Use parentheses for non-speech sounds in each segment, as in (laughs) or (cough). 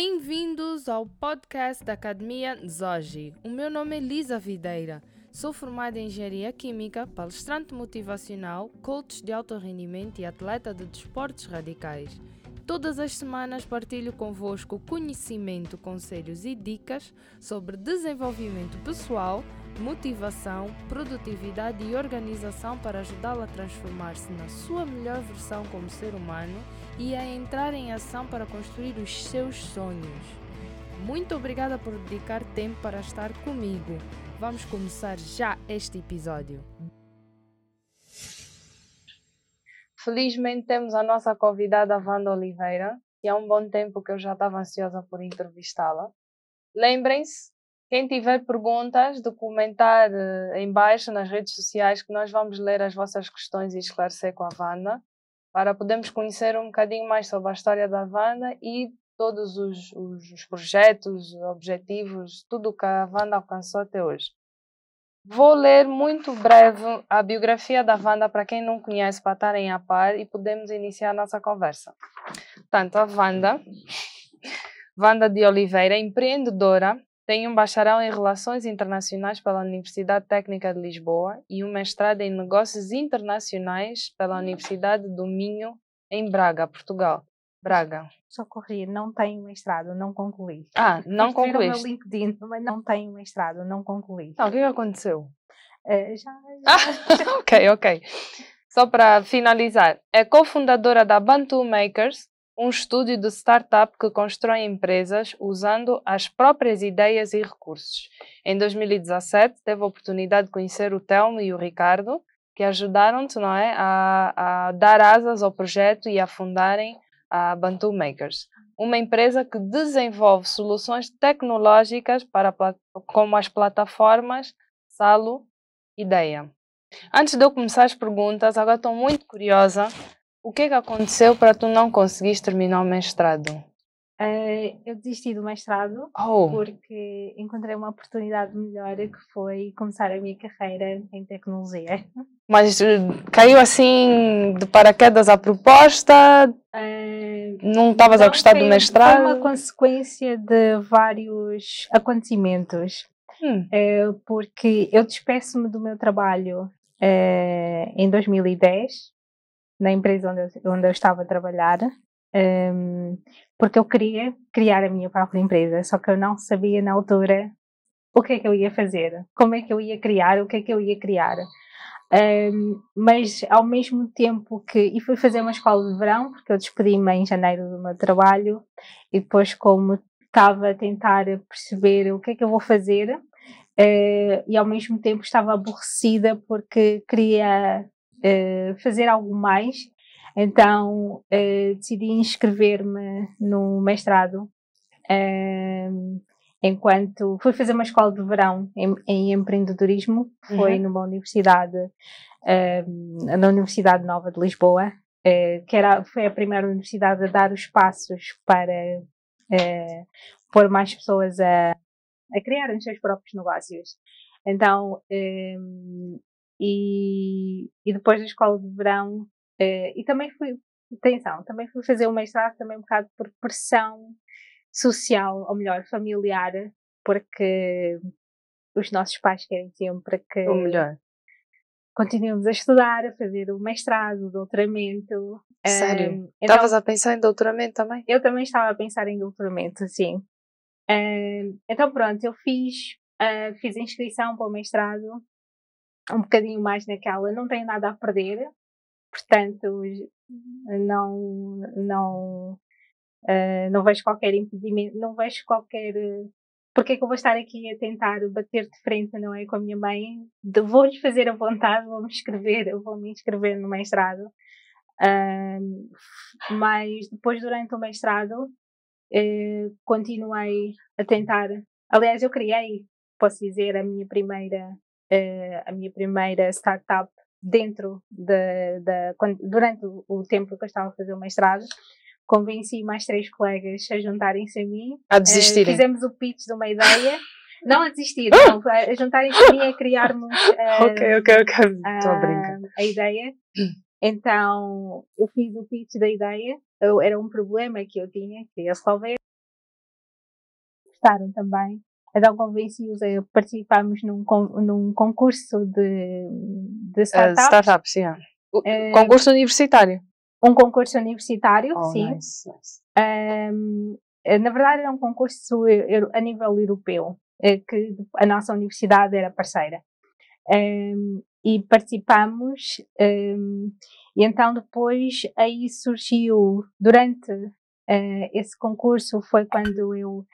Bem-vindos ao podcast da Academia Zoji. O meu nome é Lisa Videira. Sou formada em Engenharia Química, palestrante motivacional, coach de alto rendimento e atleta de desportos radicais. Todas as semanas partilho convosco conhecimento, conselhos e dicas sobre desenvolvimento pessoal, motivação, produtividade e organização para ajudá-lo a transformar-se na sua melhor versão como ser humano e a entrar em ação para construir os seus sonhos. Muito obrigada por dedicar tempo para estar comigo. Vamos começar já este episódio. Felizmente temos a nossa convidada Wanda Oliveira, e há um bom tempo que eu já estava ansiosa por entrevistá-la. Lembrem-se, quem tiver perguntas, de comentar uh, em baixo nas redes sociais que nós vamos ler as vossas questões e esclarecer com a Wanda para podermos conhecer um bocadinho mais sobre a história da Wanda e todos os, os, os projetos, objetivos, tudo o que a Wanda alcançou até hoje. Vou ler muito breve a biografia da Wanda para quem não conhece, para estarem a par e podemos iniciar a nossa conversa. Portanto, a Wanda, Wanda de Oliveira, empreendedora, tem um bacharel em Relações Internacionais pela Universidade Técnica de Lisboa e um mestrado em Negócios Internacionais pela Universidade do Minho, em Braga, Portugal. Braga. Só corri, não tenho mestrado, não concluí. Ah, (laughs) não concluí. o meu LinkedIn, mas não tenho mestrado, não concluí. Não, o que aconteceu? Uh, já, já. Ah, (laughs) ok, ok. Só para finalizar, é cofundadora da Bantu Makers, um estúdio de startup que constrói empresas usando as próprias ideias e recursos. Em 2017, teve a oportunidade de conhecer o Telmo e o Ricardo, que ajudaram-te não é, a, a, dar asas ao projeto e a fundarem a Bantu Makers, uma empresa que desenvolve soluções tecnológicas para como as plataformas Salo e Ideia. Antes de eu começar as perguntas, agora estou muito curiosa o que é que aconteceu para tu não conseguires terminar o mestrado? Uh, eu desisti do mestrado oh. porque encontrei uma oportunidade melhor que foi começar a minha carreira em tecnologia. Mas eh, caiu assim de paraquedas a proposta? Uh, não estavas a gostar do mestrado? Foi uma consequência de vários acontecimentos. Hum. Uh, porque eu despeço-me do meu trabalho em 2010 na empresa onde eu, onde eu estava a trabalhar, um, porque eu queria criar a minha própria empresa, só que eu não sabia na altura o que é que eu ia fazer, como é que eu ia criar, o que é que eu ia criar. Um, mas ao mesmo tempo que. E fui fazer uma escola de verão, porque eu despedi-me em janeiro do meu trabalho, e depois, como estava a tentar perceber o que é que eu vou fazer, uh, e ao mesmo tempo estava aborrecida porque queria uh, fazer algo mais. Então uh, decidi inscrever-me no mestrado. Uh, enquanto fui fazer uma escola de verão em, em empreendedorismo, foi uhum. numa universidade, na Universidade Nova de Lisboa, que era, foi a primeira universidade a dar os passos para pôr mais pessoas a, a criarem os seus próprios negócios. Então, um, e, e depois da escola de verão, uh, e também fui, atenção, também fui fazer o mestrado também um bocado por pressão social, ou melhor, familiar, porque os nossos pais querem sempre que o melhor. continuemos a estudar, a fazer o mestrado, o doutoramento. Sério? Um, Estavas então, a pensar em doutoramento também? Eu também estava a pensar em doutoramento, sim. Um, então pronto, eu fiz, uh, fiz a inscrição para o mestrado um bocadinho mais naquela, não tenho nada a perder, portanto não, não, uh, não vejo qualquer impedimento, não vejo qualquer. Porque é que eu vou estar aqui a tentar bater de frente, não é? Com a minha mãe, vou-lhes fazer a vontade, vou-me inscrever, vou-me inscrever no mestrado. Uh, mas depois, durante o mestrado, uh, continuei a tentar. Aliás, eu criei, posso dizer, a minha primeira uh, a minha primeira startup dentro da, de, durante o tempo que eu estava a fazer o mestrado. Convenci mais três colegas a juntarem-se a mim. A desistirem. Uh, fizemos o pitch de uma ideia. (laughs) Não a desistir, não, a juntarem-se a mim a criarmos uh, (laughs) ok, ok, ok. Estou a brincar. A ideia. Então, eu fiz o pitch da ideia. Eu, era um problema que eu tinha, queria resolver. gostaram também. Então convenci-os a participarmos num, num concurso de, de startups. Uh, startups, yeah. Uh, concurso universitário. Um concurso universitário, oh, sim. Nice, nice. Um, na verdade era um concurso a nível europeu, eh, que a nossa universidade era parceira. Um, e participamos, um, e então depois aí surgiu, durante uh, esse concurso, foi quando eu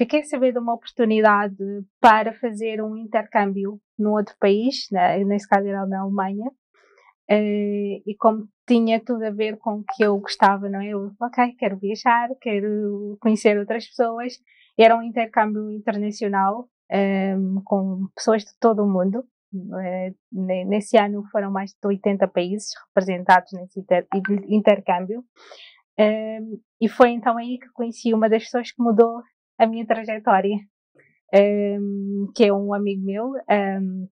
fiquei a saber de uma oportunidade para fazer um intercâmbio num outro país, na, nesse caso era na Alemanha, uh, e como tinha tudo a ver com o que eu gostava, não é? Eu, ok, quero viajar, quero conhecer outras pessoas, era um intercâmbio internacional um, com pessoas de todo o mundo, eh, nesse ano foram mais de 80 países representados nesse inter, intercâmbio. Um, e foi então aí que conheci uma das pessoas que mudou a minha trajetória, um, que é um amigo meu, um,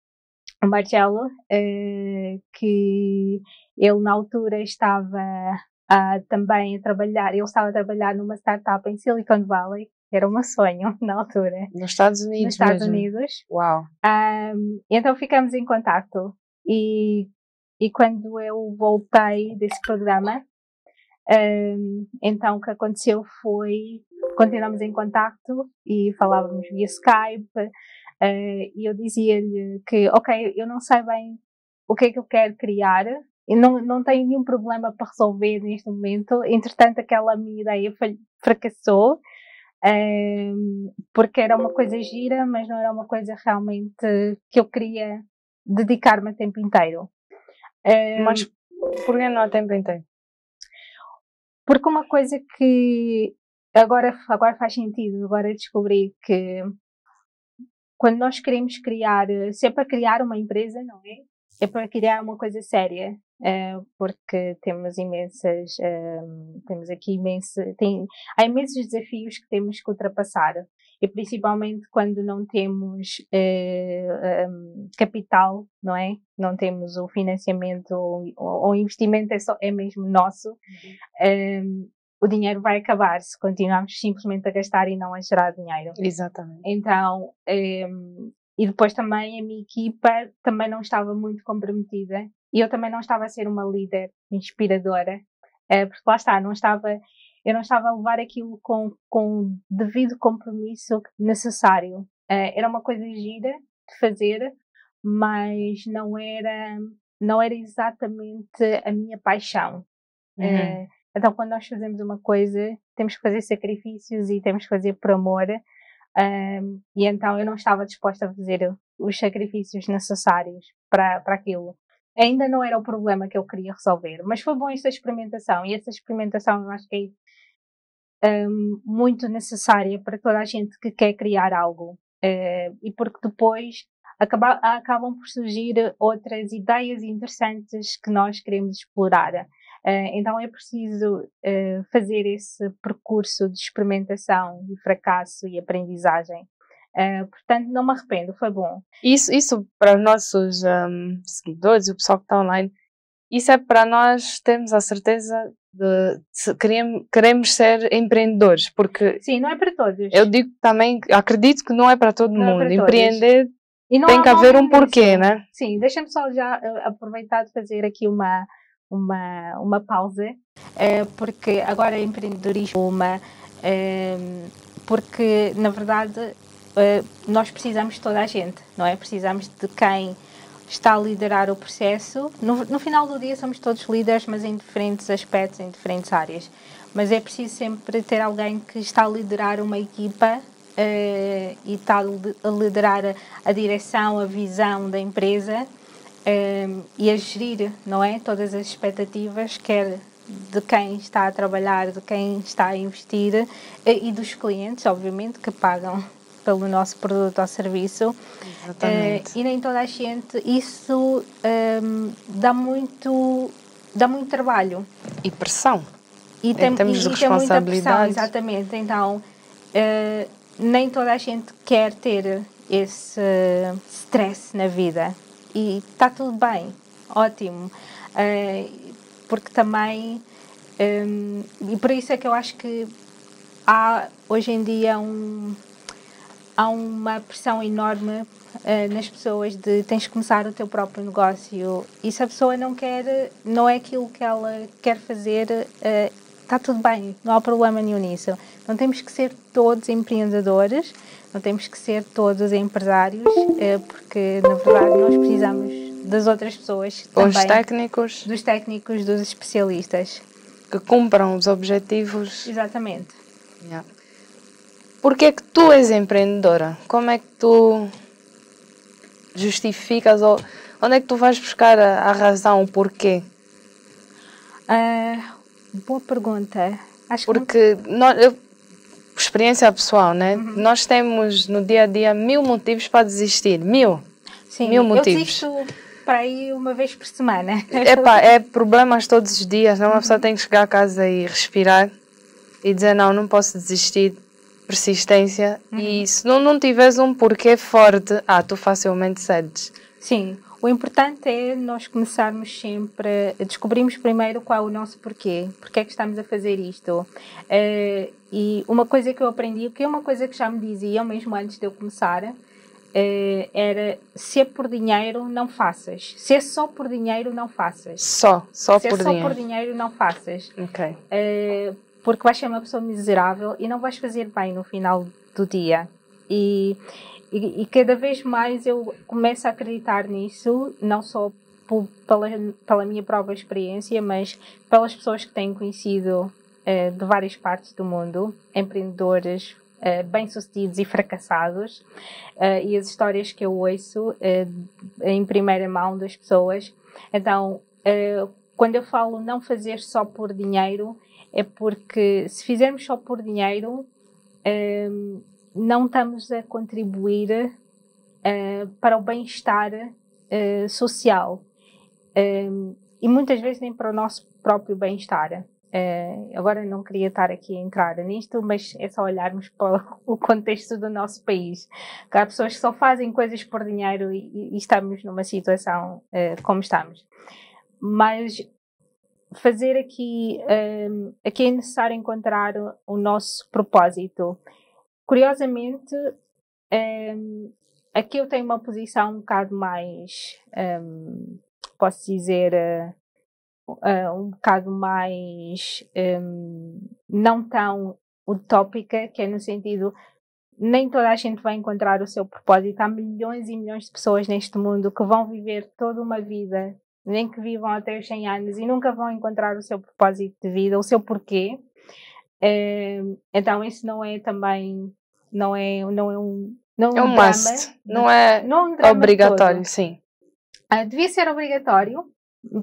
o Marcelo, uh, que ele na altura estava uh, também a trabalhar, ele estava a trabalhar numa startup em Silicon Valley, era um sonho (laughs) na altura. Nos Estados Unidos. Nos Estados mesmo. Unidos. Uau! Um, então ficamos em contato. E, e quando eu voltei desse programa, um, então o que aconteceu foi continuamos em contato e falávamos via Skype. Uh, e eu dizia-lhe que, ok, eu não sei bem o que é que eu quero criar, e não, não tenho nenhum problema para resolver neste momento. Entretanto, aquela minha ideia fracassou um, porque era uma coisa gira, mas não era uma coisa realmente que eu queria dedicar-me a tempo inteiro. Um, mas porquê não a tempo inteiro? Porque uma coisa que agora, agora faz sentido, agora descobri que quando nós queremos criar, se é para criar uma empresa, não é? É para criar uma coisa séria. Uh, porque temos imensas, uh, temos aqui imenso, tem, há imensos desafios que temos que ultrapassar e principalmente quando não temos eh, um, capital, não é? Não temos o financiamento ou, o investimento é, só, é mesmo nosso, uhum. O dinheiro vai acabar se continuarmos simplesmente a gastar e não a gerar dinheiro. Exatamente. Então, um, e depois também a minha equipa também não estava muito comprometida e eu também não estava a ser uma líder inspiradora, eh, porque lá está, não estava, eu não estava a levar aquilo com, com o devido compromisso necessário. Eh, era uma coisa gira de fazer, mas não era, não era exatamente a minha paixão. Uhum. Então, quando nós fazemos uma coisa, temos que fazer sacrifícios e temos que fazer por amor. Um, e então eu não estava disposta a fazer os sacrifícios necessários para, para aquilo ainda não era o problema que eu queria resolver, mas foi bom esta experimentação e essa experimentação eu acho que é um, muito necessária para toda a gente que quer criar algo uh, e porque depois acaba, acabam por surgir outras ideias interessantes que nós queremos explorar. Uh, então é preciso uh, fazer esse percurso de experimentação e fracasso e aprendizagem Uh, portanto, não me arrependo, foi bom. Isso, isso para os nossos um, seguidores o pessoal que está online, isso é para nós termos a certeza de, de queremos, queremos ser empreendedores, porque. Sim, não é para todos. Eu digo também, acredito que não é para todo não mundo. É para Empreender tem que haver um porquê, né? Sim, deixa-me só já aproveitar de fazer aqui uma, uma, uma pausa, uh, porque agora empreendedorismo, uma, uh, porque na verdade eh, nós precisamos de toda a gente, não é? Precisamos de quem está a liderar o processo. No, no, final do dia somos todos líderes, mas em diferentes aspectos, em diferentes áreas. Mas é preciso sempre ter alguém que está a liderar uma equipa e está a liderar a, a, direção, a visão da empresa uh, e a gerir, não é? Todas as expectativas, quer de quem está a trabalhar, de quem está a investir uh, e dos clientes, obviamente, que pagam pelo nosso produto ou serviço. Uh, e nem toda a gente, isso um, dá muito dá muito trabalho. E pressão. E tem, em termos e, de responsabilidade. exatamente. Então, uh, nem toda a gente quer ter esse stress na vida. E está tudo bem, ótimo. Uh, porque também. Um, ehm, e por isso é que eu acho que há hoje em dia um, há uma pressão enorme uh, nas pessoas de tens de começar o teu próprio negócio e se a pessoa não quer, não é aquilo que ela quer fazer, uh, está tudo bem, não há problema nenhum nisso. Não temos que ser todos empreendedores, não temos que ser todos empresários, uh, porque na verdade nós precisamos das outras pessoas também, os técnicos, dos técnicos, dos especialistas que cumpram os objetivos. Exatamente. Yeah. Porque é que tu és empreendedora? Como é que tu justificas ou onde é que tu vais buscar a, a razão, o porquê? Uh, boa pergunta. Acho Porque que... nós, eu, experiência pessoal, né? Uhum. Nós temos no dia a dia mil motivos para desistir. Mil. Sim, mil motivos. Eu desisto para ir uma vez por semana. (laughs) Epá, é problemas todos os dias. Não? Uma pessoa uhum. tem que chegar a casa e respirar e dizer: Não, não posso desistir persistência uhum. e se não, não tiveres um porquê forte, ah, tu facilmente cedes. Sim, o importante é nós começarmos sempre, descobrimos primeiro qual é o nosso porquê, porque é que estamos a fazer isto. Uh, e uma coisa que eu aprendi, que é uma coisa que já me diziam mesmo antes de eu começar, uh, era se é por dinheiro, não faças. Se é só por dinheiro, não faças. Só, só se é por é dinheiro. só por dinheiro, não faças. Ok. Uh, porque vais ser uma pessoa miserável e não vais fazer bem no final do dia. E, e, e cada vez mais eu começo a acreditar nisso, não só por, pela, pela minha própria experiência, mas pelas pessoas que tenho conhecido uh, de várias partes do mundo, empreendedores uh, bem-sucedidos e fracassados, uh, e as histórias que eu ouço em primeira mão das pessoas. Então, quando eu falo não fazer só por dinheiro, é porque se fizermos só por dinheiro, não estamos a contribuir uh, para o bem-estar uh, social um, e muitas vezes nem para o nosso próprio bem-estar. Uh, agora não queria estar aqui a entrar nisto, mas é só olharmos para o contexto do nosso país. Há pessoas que só fazem coisas por dinheiro e, e estamos numa situação uh, como estamos. Mas fazer aqui, um, aqui é necessário encontrar o, nosso propósito. Curiosamente, um, aqui eu tenho uma posição um bocado mais, um, posso dizer, uh, um bocado mais hum, não tão utópica, que é no sentido nem toda a gente vai encontrar o seu propósito. Há milhões e milhões de pessoas neste mundo que vão viver toda uma vida nem que vivam até os 100 anos e nunca vão encontrar o seu propósito de vida, o seu porquê. É, então isso não é também não é não é um não é um, drama, must. não é, não é um obrigatório, todo. sim. Uh, devia ser obrigatório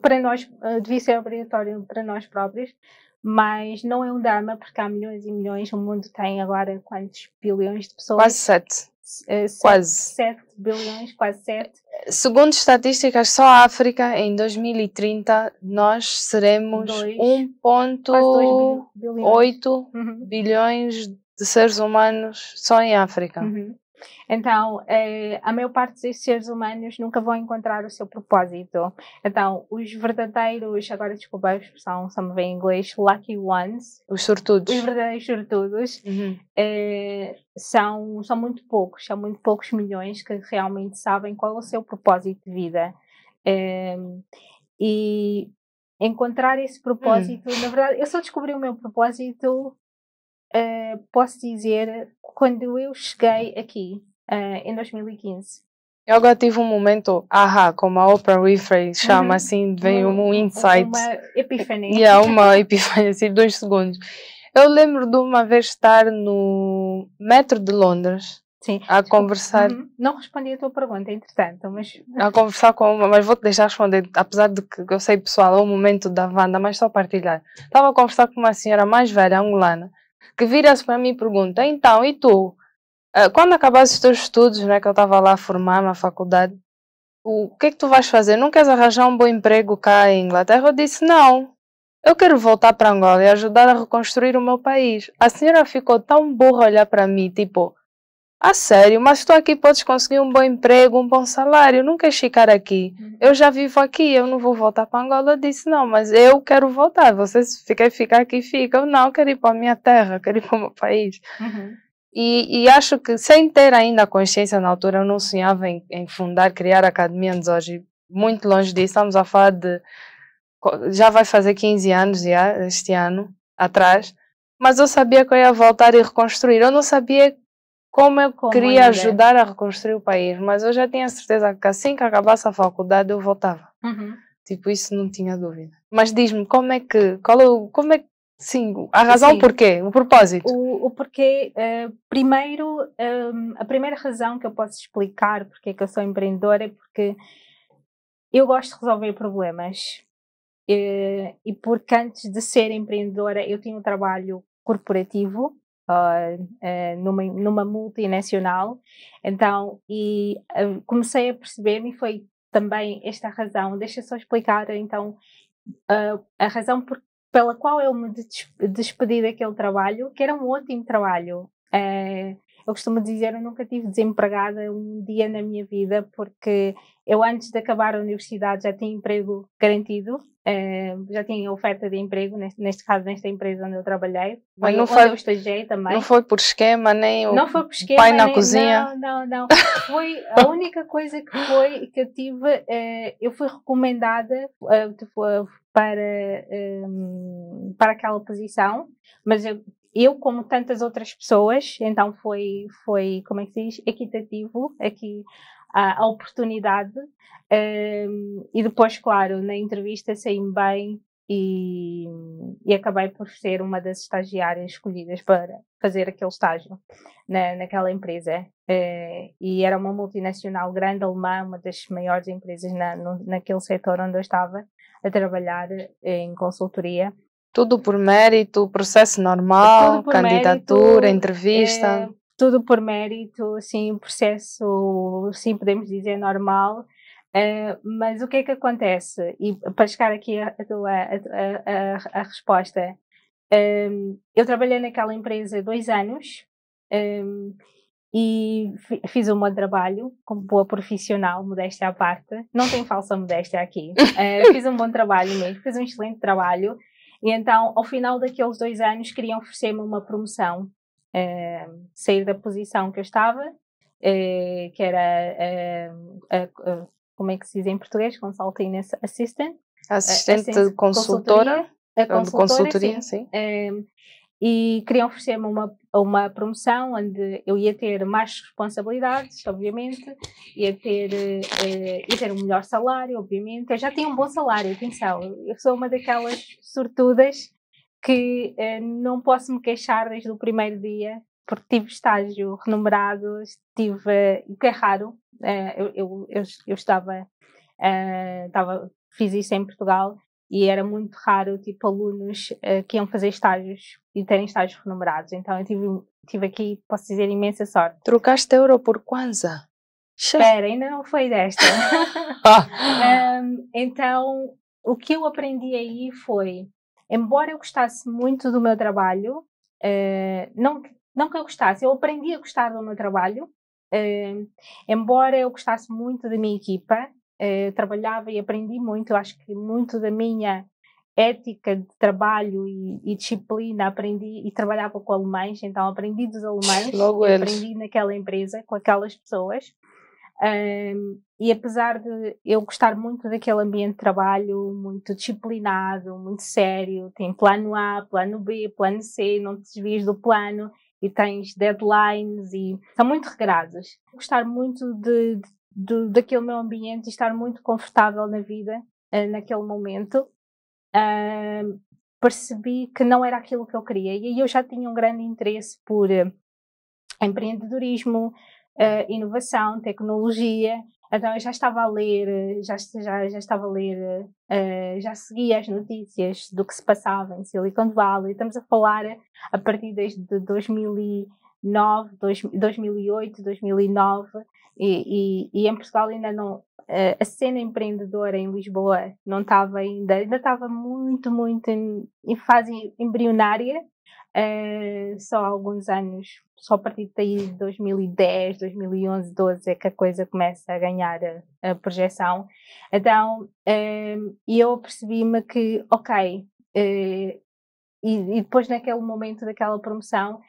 para nós, uh, devia ser obrigatório para nós próprios, mas não é um drama porque há milhões e milhões, o mundo tem agora quantos bilhões de pessoas? Quase sete. Uh, quase. 7 bilhões, quase 7. Segundo estatísticas, só a África em 2030 nós seremos 1,8 bilhões. Uhum. bilhões de seres humanos só em África. Uhum. Então, eh, a maior parte dos seres humanos nunca vão encontrar o seu propósito. Então, os verdadeiros, agora desculpa a expressão, só me vem em inglês, lucky ones. Os sortudos. Os verdadeiros sortudos uhum. eh, são, são muito poucos, são muito poucos milhões que realmente sabem qual é o seu propósito de vida. Eh, e encontrar esse propósito, hum. na verdade, eu só descobri o meu propósito uh, posso dizer, quando eu cheguei aqui, uh, em 2015. Eu agora tive um momento, ahá, como a Oprah Winfrey chama uhum. assim, veio um, um insight. Uma epifania. Yeah, uma epifania, assim, dois segundos. Eu lembro de uma vez estar no metro de Londres, Sim. A conversar. Uhum. Não respondi a tua pergunta, entretanto, mas. A conversar com uma, mas vou-te deixar responder, apesar de que eu sei, pessoal, é o momento da Wanda, mas só partilhar. Estava a conversar com uma senhora mais velha, angolana, que vira-se para mim e pergunta: então, e tu? Uh, quando acabaste os teus estudos, né, que eu estava lá a formar na faculdade, o que é que tu vais fazer? Não queres arranjar um bom emprego cá em Inglaterra? Eu disse: não. Eu quero voltar para Angola e ajudar a reconstruir o meu país. A senhora ficou tão burra a olhar para mim, tipo, a sério, mas tu aqui podes conseguir um bom emprego, um bom salário, não queres ficar aqui. Uhum. Eu já vivo aqui, eu não vou voltar para Angola. Eu disse, não, mas eu quero voltar. Você se quer ficar aqui, fica. Eu não, quero ir para a minha terra, quero ir para o meu país. Uhum. E, e, acho que, sem ter ainda a consciência na altura, eu não sonhava em, em fundar, criar a Academia hoje. Muito longe disso, estamos a falar de. Já vai fazer 15 anos já, este ano, atrás. Mas eu sabia que eu ia voltar e reconstruir. Eu não sabia como eu como queria ajudar a reconstruir o país, mas eu já tinha certeza que assim que acabasse a faculdade eu voltava. Uhum. Tipo, isso não tinha dúvida. Mas diz-me, como é que. Qual é, como é Sim, a razão Sim. porquê, o propósito. O, o porquê, uh, primeiro, um, ehm, a primeira razão que eu posso explicar porque é que eu sou empreendedora é porque eu gosto de resolver problemas. Uh, e porque antes de ser empreendedora eu tinha um trabalho corporativo uh, numa, numa multinacional, então, e comecei a perceber-me foi também esta razão, deixa só explicar então a razão por, pela qual eu me despedi daquele trabalho, que era um ótimo trabalho. Eu costumo dizer, eu nunca tive desempregada um dia na minha vida, porque eu antes de acabar a universidade já tinha emprego garantido, é, já tinha oferta de emprego, neste, neste, caso nesta empresa onde eu trabalhei, Mas não foi, eu estagiei também. Não foi por esquema, nem o não foi por esquema, pai na nem, cozinha? Não, não, não. (laughs) Foi a única coisa que foi, que eu tive, é, eu fui recomendada, para, um, para aquela posição, mas eu, eu, como tantas outras pessoas, então foi, foi como é que se diz, equitativo aqui a, a oportunidade. Um, e depois, claro, na entrevista saí-me bem e, e, acabei por ser uma das estagiárias escolhidas para fazer aquele estágio na, naquela empresa. Uh, e era uma multinacional grande alemã, uma das maiores empresas na, no, naquele setor onde eu estava a trabalhar em consultoria. Tudo por mérito, processo normal, candidatura, mérito, entrevista. É, tudo por mérito, sim, processo, sim, podemos dizer normal. Uh, mas o que é que acontece? E para chegar aqui a, a, a, a resposta, um, ehm, eu trabalhei naquela empresa dois anos um, ehm, e fiz um bom trabalho como boa profissional, modéstia à parte. Não tem falsa modéstia aqui. Uh, (laughs) fiz um bom trabalho mesmo, fiz um excelente trabalho. E então, ao final daqueles dois anos, queriam oferecer-me uma promoção, uh, sair da posição que eu estava, uh, que era, como é que se diz em português? Consulting Assistant. Assistente consultora. Consultoria, consultoria, consultoria sim. sim e queriam oferecer-me uma, uma promoção onde eu ia ter mais responsabilidades, obviamente, ia ter, uh, ia ter um melhor salário, obviamente. Eu já tinha um bom salário, atenção, eu sou uma daquelas sortudas que uh, não posso me queixar desde o primeiro dia, porque tive estágio remunerado, tive, o que é raro, uh, eu, eu, eu, eu estava, estava, fiz isso em Portugal e era muito raro, tipo, alunos uh, que iam fazer estágios e terem estágios renumerados. Então eu tive, tive aqui, posso dizer, imensa sorte. Trocaste euro por Kwanza? Espera, ainda não foi desta. (laughs) um, então, o que eu aprendi aí foi, embora eu gostasse muito do meu trabalho, uh, não, não que eu gostasse, eu aprendi a gostar do meu trabalho, uh, embora eu gostasse muito da minha equipa, eh, trabalhava e aprendi muito. Eu acho que muito da minha ética de trabalho e, e, disciplina aprendi e trabalhava com alemães, então aprendi dos (laughs) alemães, Logo eles. aprendi naquela empresa com aquelas pessoas. Um, e apesar de eu gostar muito daquele ambiente de trabalho, muito disciplinado, muito sério, tem plano A, plano B, plano C, não te desvias do plano e tens deadlines e são muito regrados. Gostar muito de, de do, daquele meu ambiente e estar muito confortável na vida uh, naquele momento, uh, percebi que não era aquilo que eu queria. E aí eu já tinha um grande interesse por uh, empreendedorismo, inovação, tecnologia. Então eu já estava a ler, já, já, já estava a ler, já seguia as notícias do que se passava em Silicon Valley. Estamos a falar a partir desde 2009, 2008, 2009 e, e, e, em Portugal ainda não a cena empreendedora em Lisboa não estava ainda ainda estava muito muito em, em fase embrionária. Uh, só há alguns anos só a partir de 2010 2011 12 é que a coisa começa a ganhar a, a projeção. Então uh, eu percebi-me que ok uh, e, e depois naquele momento daquela promoção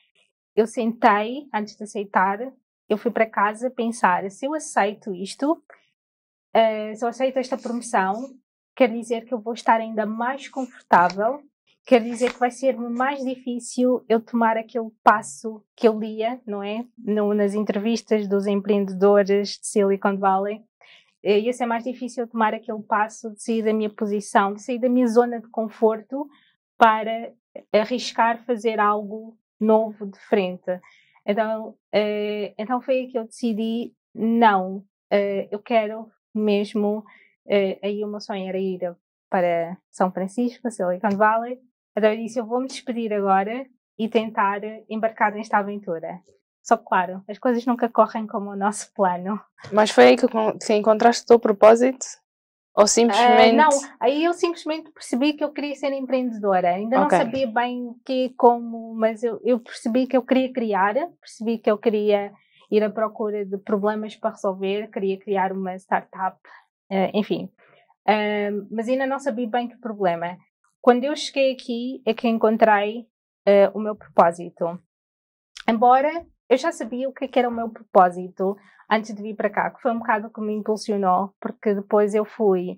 eu sentei, antes de aceitar, eu fui para casa pensar: se eu aceito isto, uh, se eu aceito esta promoção, quer dizer que eu vou estar ainda mais confortável, quer dizer que vai ser mais difícil eu tomar aquele passo que eu lia, não é? No, nas entrevistas dos empreendedores de Silicon Valley. Ia ser mais difícil tomar aquele passo de sair da minha posição, de sair da minha zona de conforto para arriscar fazer algo novo, diferente. Então, uh, então foi aí que eu decidi, não, uh, eu quero mesmo, uh, aí o meu sonho era ir para São Francisco, Silicon Valley, então eu disse, eu vou me despedir agora e tentar embarcar nesta aventura. Só que, claro, as coisas nunca correm como o nosso plano. Mas foi aí que, que encontraste o teu propósito? Ou simplesmente. Uh, não, aí eu simplesmente percebi que eu queria ser empreendedora. Ainda okay. não sabia bem que, como, mas eu, eu percebi que eu queria criar, percebi que eu queria ir à procura de problemas para resolver, queria criar uma startup, uh, enfim. Uh, mas ainda não sabia bem que problema. Quando eu cheguei aqui é que encontrei o meu propósito. Embora eu já sabia o que, é que era o meu propósito antes de vir para cá, que foi um bocado que me impulsionou, porque depois eu fui,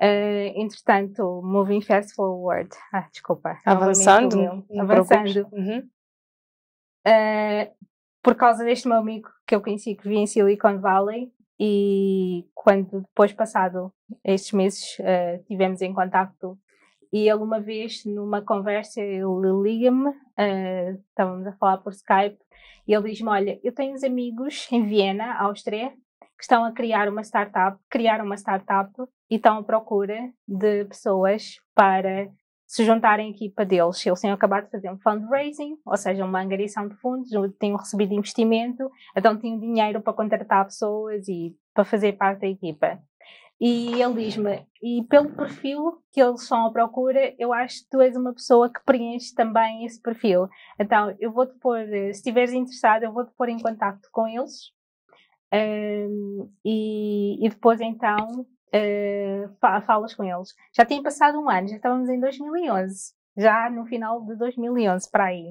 uh, entretanto, moving fast forward. Ah, desculpa. Avançando. avançando. Uhum. Uh, por causa deste meu amigo que eu conheci que vivia em Silicon Valley e quando depois passado estes meses uh, tivemos em contacto e ele uma vez numa conversa ele liga-me uh, estávamos a falar por Skype e ele diz-me: Olha, eu tenho uns amigos (laughs) em Viena, Áustria, que estão a criar uma startup, criar uma startup e estão à procura de pessoas para se juntarem à equipa deles. Eles tinham acabado de fazer um fundraising, ou seja, uma angariação de fundos, tinham recebido investimento, então tinham dinheiro para contratar pessoas e para fazer parte da equipa. E ele diz-me, e pelo perfil que eles estão à procura, eu acho que tu és uma pessoa que preenche também esse perfil. Então, eu vou-te pôr, se estiveres interessado, eu vou-te pôr em contato com eles. Um, e, e, depois então uh, falas com eles. Já tinha passado um ano, já estávamos em 2011, já no final de 2011 para aí.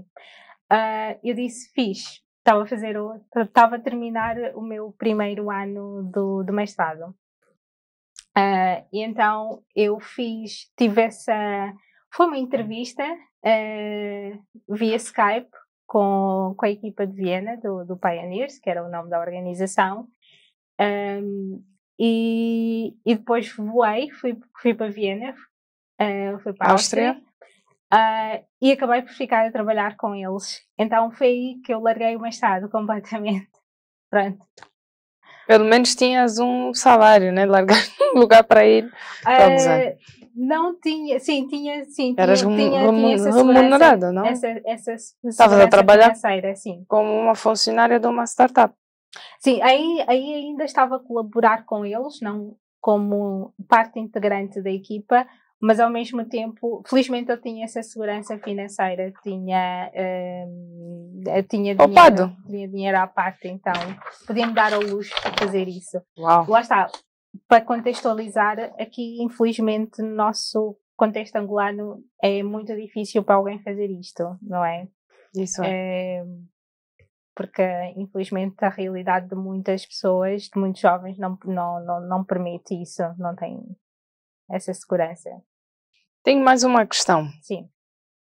Uh, eu disse, fiz, estava a fazer, estava a terminar o meu primeiro ano do, do mestrado. Uh, e então eu fiz, tive essa. Foi uma entrevista uh, via Skype com, com a equipa de Viena, do, do Pioneers, que era o nome da organização. Um, e, e depois voei, fui, fui para Viena, uh, fui para a Áustria. Áustria uh, e acabei por ficar a trabalhar com eles. Então foi aí que eu larguei o mestrado (laughs) completamente. Pronto. Pelo menos tinhas um salário, né? Largar (laughs) um lugar para ir. Uh, não tinha, sim, tinha, sim. Eras tinha, tinha, tinha remunerada, não? Essa, essa Estavas a trabalhar como uma funcionária de uma startup. Sim, aí, aí ainda estava a colaborar com eles, não como parte integrante da equipa, mas ao mesmo tempo, felizmente eu tinha essa segurança financeira, tinha, hum, tinha, dinheiro, tinha dinheiro à parte, então podia-me dar ao luxo de fazer isso. Uau. Lá está, para contextualizar, aqui infelizmente no nosso contexto angolano é muito difícil para alguém fazer isto, não é? Isso é. é porque infelizmente a realidade de muitas pessoas, de muitos jovens, não, não, não, não permite isso, não tem essa segurança. Tenho mais uma questão. Sim.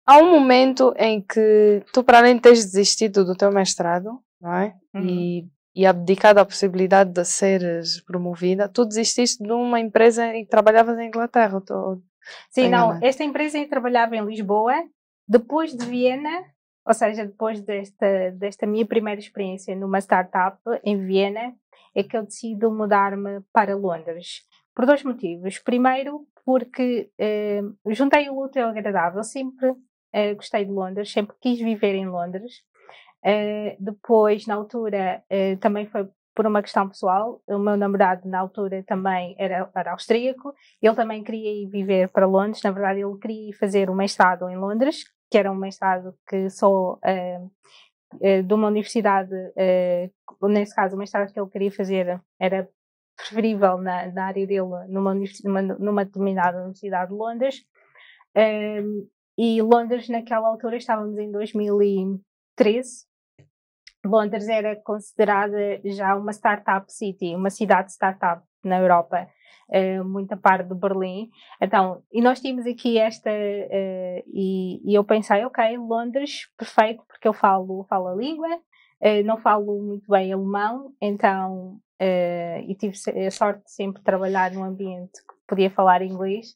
Há um momento em que tu, para além de teres desistido do teu mestrado, não é? Uhum. E, e abdicado a possibilidade de seres promovida, tu desististe de uma empresa em que trabalhavas em Inglaterra. Tô, Sim, não. Esta empresa eu trabalhava em Lisboa, depois de Viena, ou seja, depois desta, desta minha primeira experiência numa startup em Viena, é que eu decido mudar-me para Londres. Por dois motivos. Primeiro, porque uh, juntei o útil ao agradável. Sempre uh, gostei de Londres, sempre quis viver em Londres. Uh, depois, na altura, também foi por uma questão pessoal. O meu namorado, na altura, também era, era austríaco. Ele também queria ir viver para Londres. Na verdade, ele queria fazer um mestrado em Londres, que era um mestrado que só de uma universidade, nesse caso, o mestrado que ele queria fazer era preferível na, na área dele numa, numa, numa determinada universidade de Londres. Um, e Londres, naquela altura, estávamos em 2013, Londres era considerada já uma startup city, uma cidade startup na Europa, uh, muita parte de Berlim. Então, e nós tínhamos aqui esta, uh, e, e, eu pensei, ok, Londres, perfeito, porque eu falo, falo a língua, uh, não falo muito bem alemão, então, e tive a sorte de sempre trabalhar num ambiente que podia falar inglês.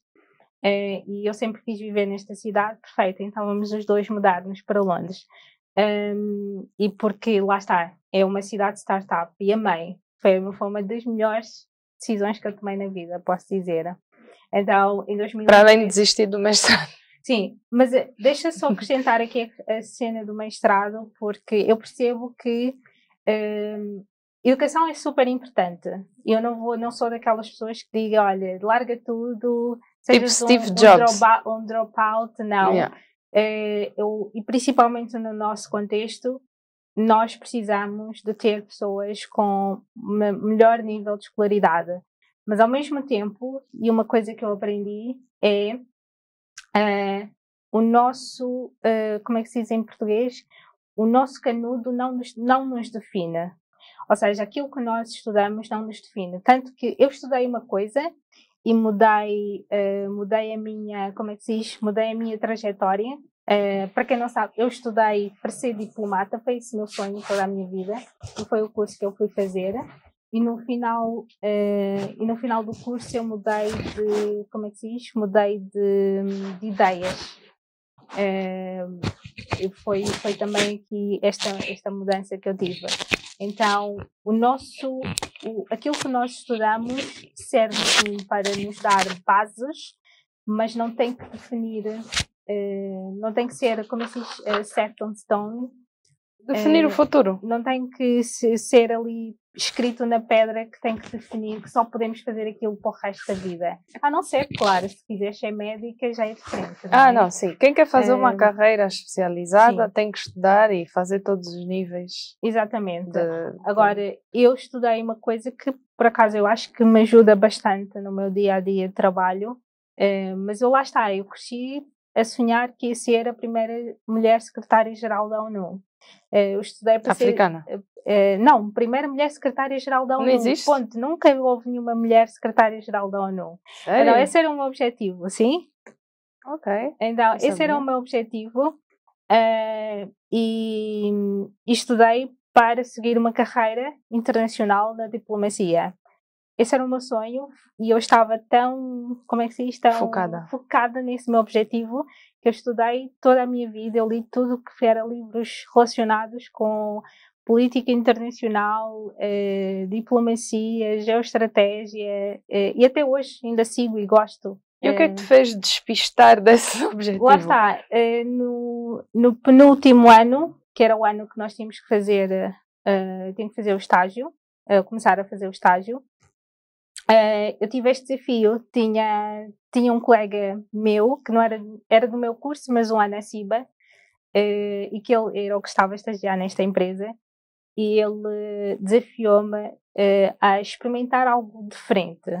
e eu sempre quis viver nesta cidade, perfeito, então vamos os dois mudar-nos para Londres. Um, e porque lá está, é uma cidade startup e amei. Foi, foi uma das melhores decisões que eu tomei na vida, posso dizer. Então, em 2000. Para além de desistir do mestrado. Sim, mas eh, deixa só acrescentar aqui a, cena do mestrado, porque eu percebo que um, educação é super importante. Eu não vou, não sou daquelas pessoas que digam, olha, larga tudo, tipo Steve um, Jobs. Um, dropout, não. Yeah. Uh, eu, e principalmente no nosso contexto, nós precisamos de ter pessoas com melhor nível de escolaridade. Mas ao mesmo tempo, e uma coisa que eu aprendi é uh, o nosso, uh, como é que se diz em português? O nosso canudo não nos, não nos define. Ou seja, aquilo que nós estudamos não nos define. Tanto que eu estudei uma coisa e mudei, uh, mudei a minha, como é que se diz? Mudei a minha trajetória Uh, para quem não sabe, eu estudei para ser diplomata, foi esse meu sonho toda a minha vida, e foi o curso que eu fui fazer. E no final, uh, e no final do curso eu mudei de, como é que se diz? Mudei de, de ideias. Foi, foi também aqui esta, esta mudança que eu tive. Então, o nosso, o, aquilo que nós estudamos serve sim para nos dar bases, mas não tem que definir Uh, não tem que ser, como se diz, uh, set on stone. Definir uh, o futuro. Não tem que ser ali escrito na pedra que tem que definir que só podemos fazer aquilo para o resto da vida. A não ser, claro, se quiser ser médica já é diferente. Não ah, é? não, sim. Quem quer fazer uma carreira especializada sim. tem que estudar e fazer todos os níveis. Exatamente. De, Agora, eu estudei uma coisa que, por acaso, eu acho que me ajuda bastante no meu dia a dia de trabalho. mas eu lá está, eu cresci a sonhar que ia ser a primeira mulher secretária-geral da ONU. Eh, eu estudei para Africana. ser. Uh, não, primeira mulher secretária-geral da ONU. Não existe? Ponto. Nunca houve nenhuma mulher secretária-geral da ONU. Então, esse era o meu objetivo, sim? Ok. Então, esse sabia. era o meu objetivo. Uh, e, e estudei para seguir uma carreira internacional na diplomacia esse era o meu sonho e eu estava tão, como é que se diz, tão focada. focada nesse meu objetivo que eu estudei toda a minha vida, eu li tudo o que era livros relacionados com política internacional, eh, diplomacia, geoestratégia eh, e até hoje ainda sigo e gosto. E o que é que te fez despistar (laughs) desse objetivo? Lá está, eh, no, no penúltimo ano, que era o ano que nós tínhamos que fazer, uh, que fazer o estágio, começar a fazer o estágio, eu tive este desafio. Tinha, tinha um colega meu, que não era, era do meu curso, mas um ano acima, e que ele era o que estava a estagiar nesta empresa, e ele desafiou-me uh, a experimentar algo diferente.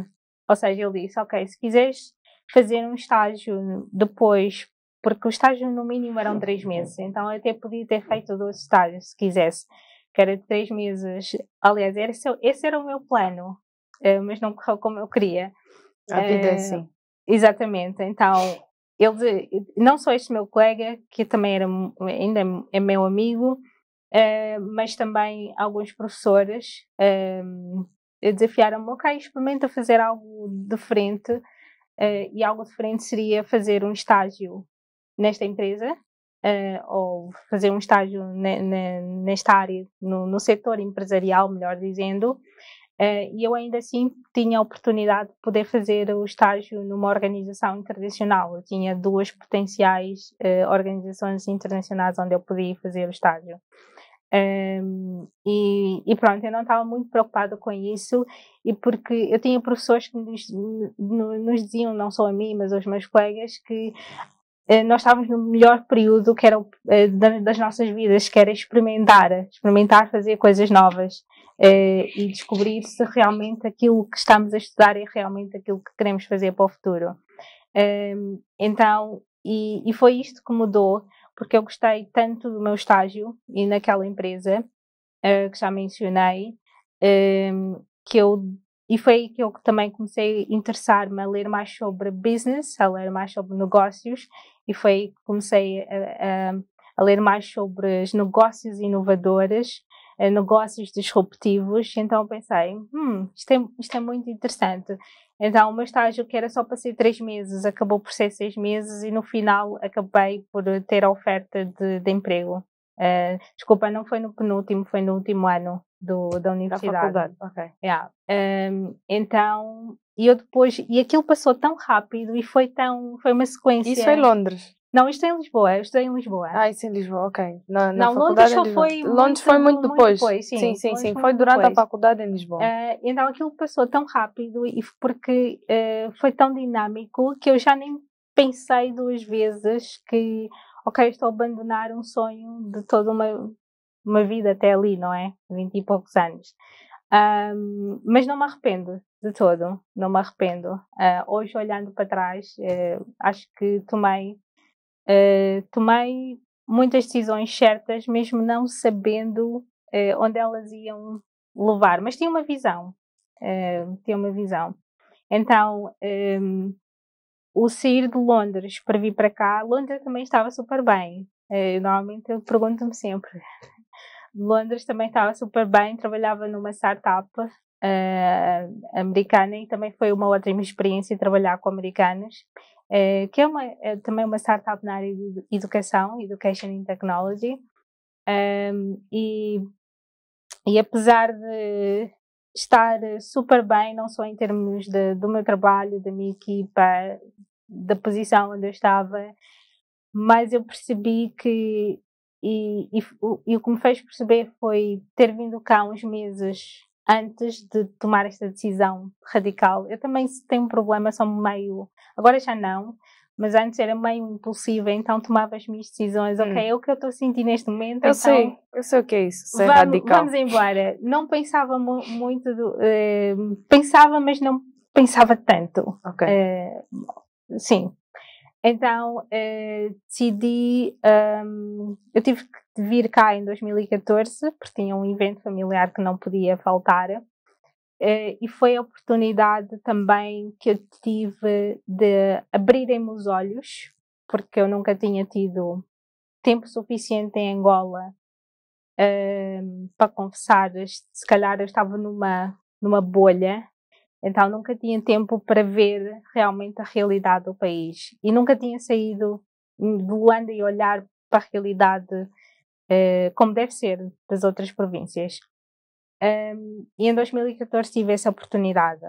Ou seja, ele disse: Ok, se quiseres fazer um estágio depois, porque o estágio no mínimo eram três meses, então eu até podia ter feito dois estágios se quisesse, que era de três meses. Aliás, esse, esse era o meu plano. Eh, mas não correu como eu queria. A vida é eh, assim. Exatamente. Então, ele, não só este meu colega, que também era, ainda é meu amigo, uh, mas também alguns professores uh, desafiaram-me, ok, experimenta fazer algo diferente, uh, e algo diferente seria fazer um estágio nesta empresa, ou fazer um estágio nesta área, no, no setor empresarial, melhor dizendo, Uh, e eu ainda assim tinha a oportunidade de poder fazer o estágio numa organização internacional. Eu tinha duas potenciais uh, organizações internacionais onde eu podia fazer o estágio. Um, e, e, pronto, eu não estava muito preocupada com isso, e porque eu tinha professores que nos, nos diziam, não só a mim, mas aos meus colegas, que uh, nós estávamos no melhor período que era das nossas vidas, que era experimentar, experimentar fazer coisas novas uh, e descobrir se realmente aquilo que estamos a estudar é realmente aquilo que queremos fazer para o futuro. Uh, então, e, e, foi isto que mudou, porque eu gostei tanto do meu estágio e naquela empresa uh, que já mencionei, um, que eu e foi aí que eu também comecei a interessar-me a ler mais sobre business, a ler mais sobre negócios, e foi aí que comecei a, a, a ler mais sobre os negócios inovadores, negócios disruptivos. Então pensei, hum, isto é, isto é muito interessante. Então, o meu estágio, que era só para ser três meses, acabou por ser seis meses e no final acabei por ter a oferta de, de emprego. Uh, desculpa, não foi no penúltimo, foi no último ano do, da universidade. Da ok. Yeah. Um, então, e eu depois, e aquilo passou tão rápido e foi tão, foi uma sequência. Isso foi Londres? Não, isto é em Lisboa, eu estudei em Lisboa. Ah, isso é em Lisboa, ok. Na, na não, Londres só foi. Londres muito, foi muito depois. Muito depois sim, sim, sim. sim. Foi, foi durante depois. a faculdade em Lisboa. Uh, então aquilo passou tão rápido e porque uh, foi tão dinâmico que eu já nem pensei duas vezes que, ok, estou a abandonar um sonho de toda uma, uma vida até ali, não é? Vinte e poucos anos. Um, mas não me arrependo de todo, não me arrependo. Uh, hoje, olhando para trás, acho que tomei uh, tomei muitas decisões certas, mesmo não sabendo uh, onde elas iam levar, mas tinha uma visão. Uh, tinha uma visão. Então, um, ehm, o sair de Londres para vir para cá, Londres também estava super bem. normalmente eu pergunto-me sempre. (laughs) Londres também estava super bem, trabalhava numa startup uh, americana e também foi uma ótima experiência trabalhar com americanos. Eh, que é, uma, é também uma startup na área de educação, Education in Technology, um, e, e apesar de estar super bem, não só em termos de, do meu trabalho, da minha equipa, da posição onde eu estava, mas eu percebi que, e, e, e o que me fez perceber foi ter vindo cá uns meses antes de tomar esta decisão radical. Eu também tenho um problema, sou meio. Agora já não, mas antes era meio impulsiva, então tomava as minhas decisões. Hum. Ok, é o que eu estou a sentir neste momento. Eu então, sei, eu sei o que é isso, ser vamos, radical. Vamos embora. Não pensava mu muito, do, uh, pensava, mas não pensava tanto. Ok. Uh, sim. Então uh, decidi. Um, eu tive que de vir cá em 2014, porque tinha um evento familiar que não podia faltar. Uh, e foi a oportunidade também que eu tive de abrirem-me os olhos, porque eu nunca tinha tido tempo suficiente em Angola uh, para confessar. Se calhar eu estava numa, numa bolha, então nunca tinha tempo para ver realmente a realidade do país. E nunca tinha saído de Luanda e olhar para a realidade uh, como deve ser das outras províncias. Um, e em 2014 tive essa oportunidade.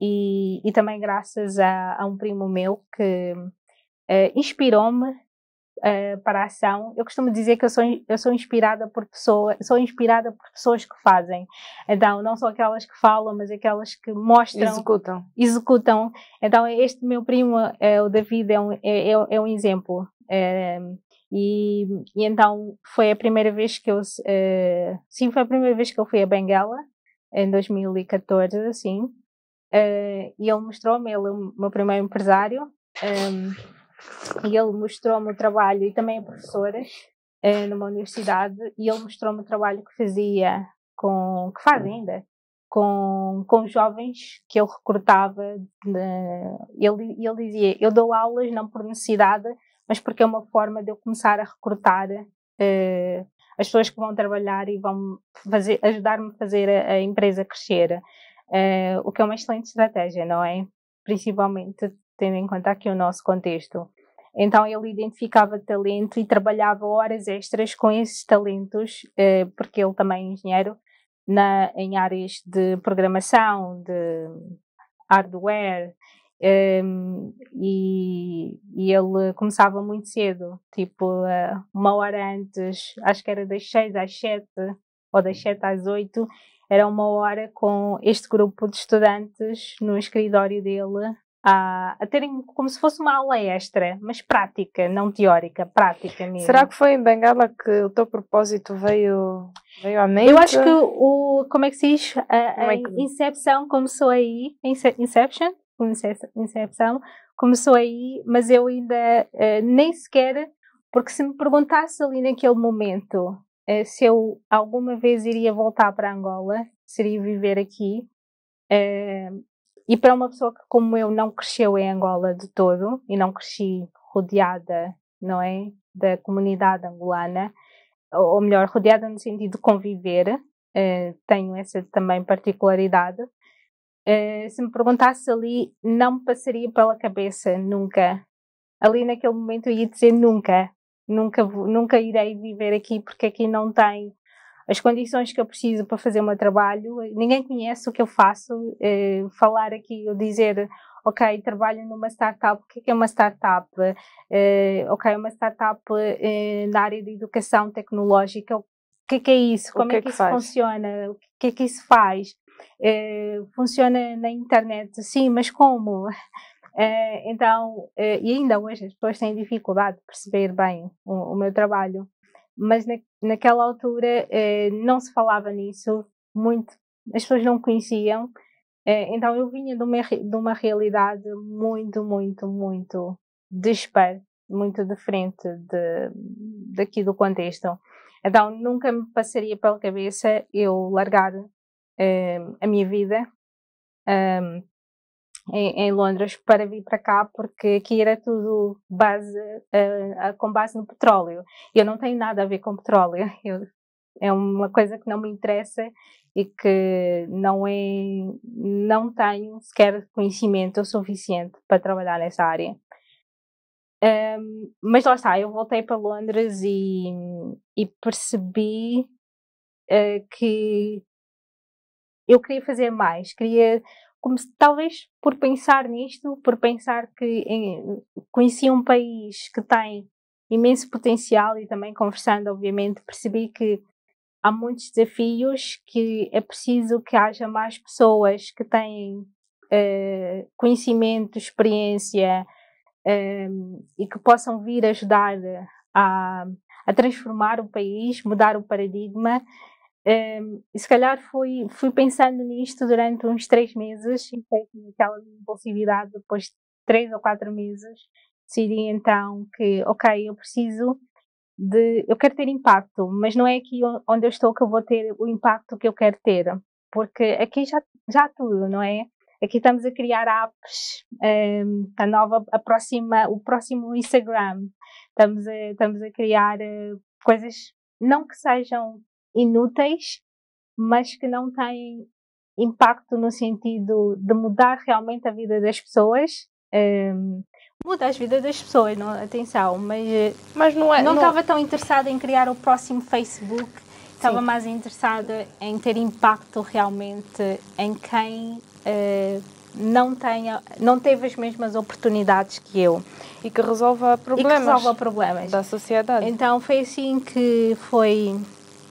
E, e também graças a, a, um primo meu que uh, inspirou-me uh, para a ação. Eu costumo dizer que eu sou, eu sou inspirada por pessoas, sou inspirada por pessoas que fazem. Então, não só aquelas que falam, mas aquelas que mostram. Executam. Executam. Então, este meu primo, o David, é um, é, é, é um exemplo. E, e, então foi a primeira vez que eu uh, sim foi a primeira vez que eu fui a Benguela em 2014 assim uh, e ele mostrou-me ele é o meu primeiro empresário um, ehm, e ele mostrou-me o trabalho e também é professora uh, numa universidade e ele mostrou-me o trabalho que fazia com que faz ainda com, com jovens que ele recrutava ele, ele dizia eu dou aulas não por necessidade mas porque é uma forma de eu começar a recrutar uh, as pessoas que vão trabalhar e vão ajudar-me a fazer a, a empresa crescer. Uh, o que é uma excelente estratégia, não é? Principalmente tendo em conta aqui o nosso contexto. Então ele identificava talento e trabalhava horas extras com esses talentos, uh, porque ele também é engenheiro, na, em áreas de programação, de hardware um, e, e, ele começava muito cedo, tipo uh, uma hora antes, acho que era das 6 às 7 ou das 7 às 8, era uma hora com este grupo de estudantes no escritório dele a, a terem como se fosse uma aula extra, mas prática, não teórica, prática mesmo. Será que foi em Bengala que o teu propósito veio, veio à mente? Eu acho que o, como é que se diz? A, a é. Incepção começou aí, Inception, Incepção, começou aí, mas eu ainda uh, nem sequer, porque se me perguntasse ali naquele momento, uh, se eu alguma vez iria voltar para Angola, seria viver aqui. Uh, e para uma pessoa que, como eu, não cresceu em Angola de todo e não cresci rodeada, não é, da comunidade angolana, ou melhor, rodeada no sentido de conviver, uh, tenho essa também particularidade. Uh, se me perguntasse ali, não me passaria pela cabeça nunca. Ali naquele momento eu ia dizer nunca, nunca, nunca irei viver aqui porque aqui não tem as condições que eu preciso para fazer o meu trabalho. Ninguém conhece o que eu faço. Uh, falar aqui, eu dizer, ok, trabalho numa startup, o que é, é uma startup? Uh, ok, uma startup na área de educação tecnológica, o que é, que é isso? Como que é que, é que isso faz? funciona? O que é que isso faz? Uh, funciona na internet? Sim, mas como? então, e ainda hoje as pessoas têm dificuldade de perceber bem o, o meu trabalho, mas na, naquela altura não se falava nisso, muito, as pessoas não conheciam, então eu vinha de uma, de uma realidade muito, muito, muito dispar, muito diferente de, daqui do contexto. Então nunca me passaria pela cabeça eu largar eh, a minha vida um, em, em, Londres para vir para cá, porque aqui era tudo base, uh, com base no petróleo. Eu não tenho nada a ver com petróleo. (laughs) Eu, é uma coisa que não me interessa e que não é não tenho sequer conhecimento suficiente para trabalhar nessa área. Um, mas lá está, eu voltei para Londres e, e percebi uh, que eu queria fazer mais, queria como se, talvez por pensar nisto, por pensar que em, conhecia um país que tem imenso potencial e também conversando, obviamente, percebi que há muitos desafios que é preciso que haja mais pessoas que têm uh, conhecimento, experiência uh, e que possam vir ajudar a, a, transformar o país, mudar o paradigma. Um, se calhar fui, fui pensando nisto durante uns três meses e foi aquela impulsividade depois de três ou quatro meses decidi então que ok, eu preciso de eu quero ter impacto, mas não é aqui onde eu estou que eu vou ter o impacto que eu quero ter, porque aqui já já tudo, não é? Aqui estamos a criar apps, um, a nova, a próxima, o próximo Instagram, estamos a, estamos a criar uh, coisas não que sejam inúteis, mas que não têm impacto no sentido de mudar realmente a vida das pessoas. Um, muda as vidas das pessoas, não, atenção, mas, mas não é, não estava tão interessada em criar o próximo Facebook, estava mais interessada em ter impacto realmente em quem uh, não tenha, não teve as mesmas oportunidades que eu e que resolva problemas, que resolva problemas da sociedade. Então foi assim que foi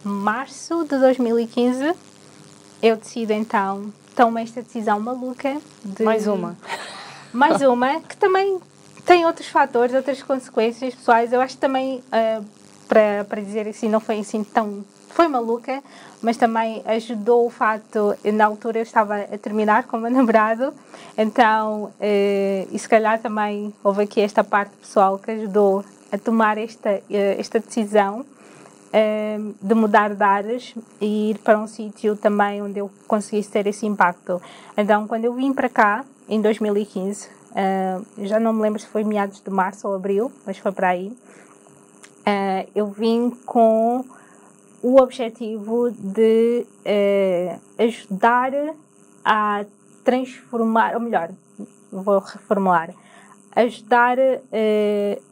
março de 2015 eu decido então tomo esta decisão maluca de mais uma (laughs) mais uma que também tem outros fatores, outras consequências pessoais. Eu acho que também, uh, para, para dizer assim, não foi assim tão. Foi maluca, mas também ajudou o fato. Na altura eu estava a terminar com o meu namorado, então, uh, e se calhar também houve aqui esta parte pessoal que ajudou a tomar esta, uh, esta decisão. De mudar de áreas e ir para um sítio também onde eu conseguisse ter esse impacto. Então, quando eu vim para cá, em 2015, Uh, já não me lembro se foi meados de março ou abril, mas foi para aí. Uh, eu vim com o objetivo de uh, ajudar a transformar, ou melhor, vou reformular, ajudar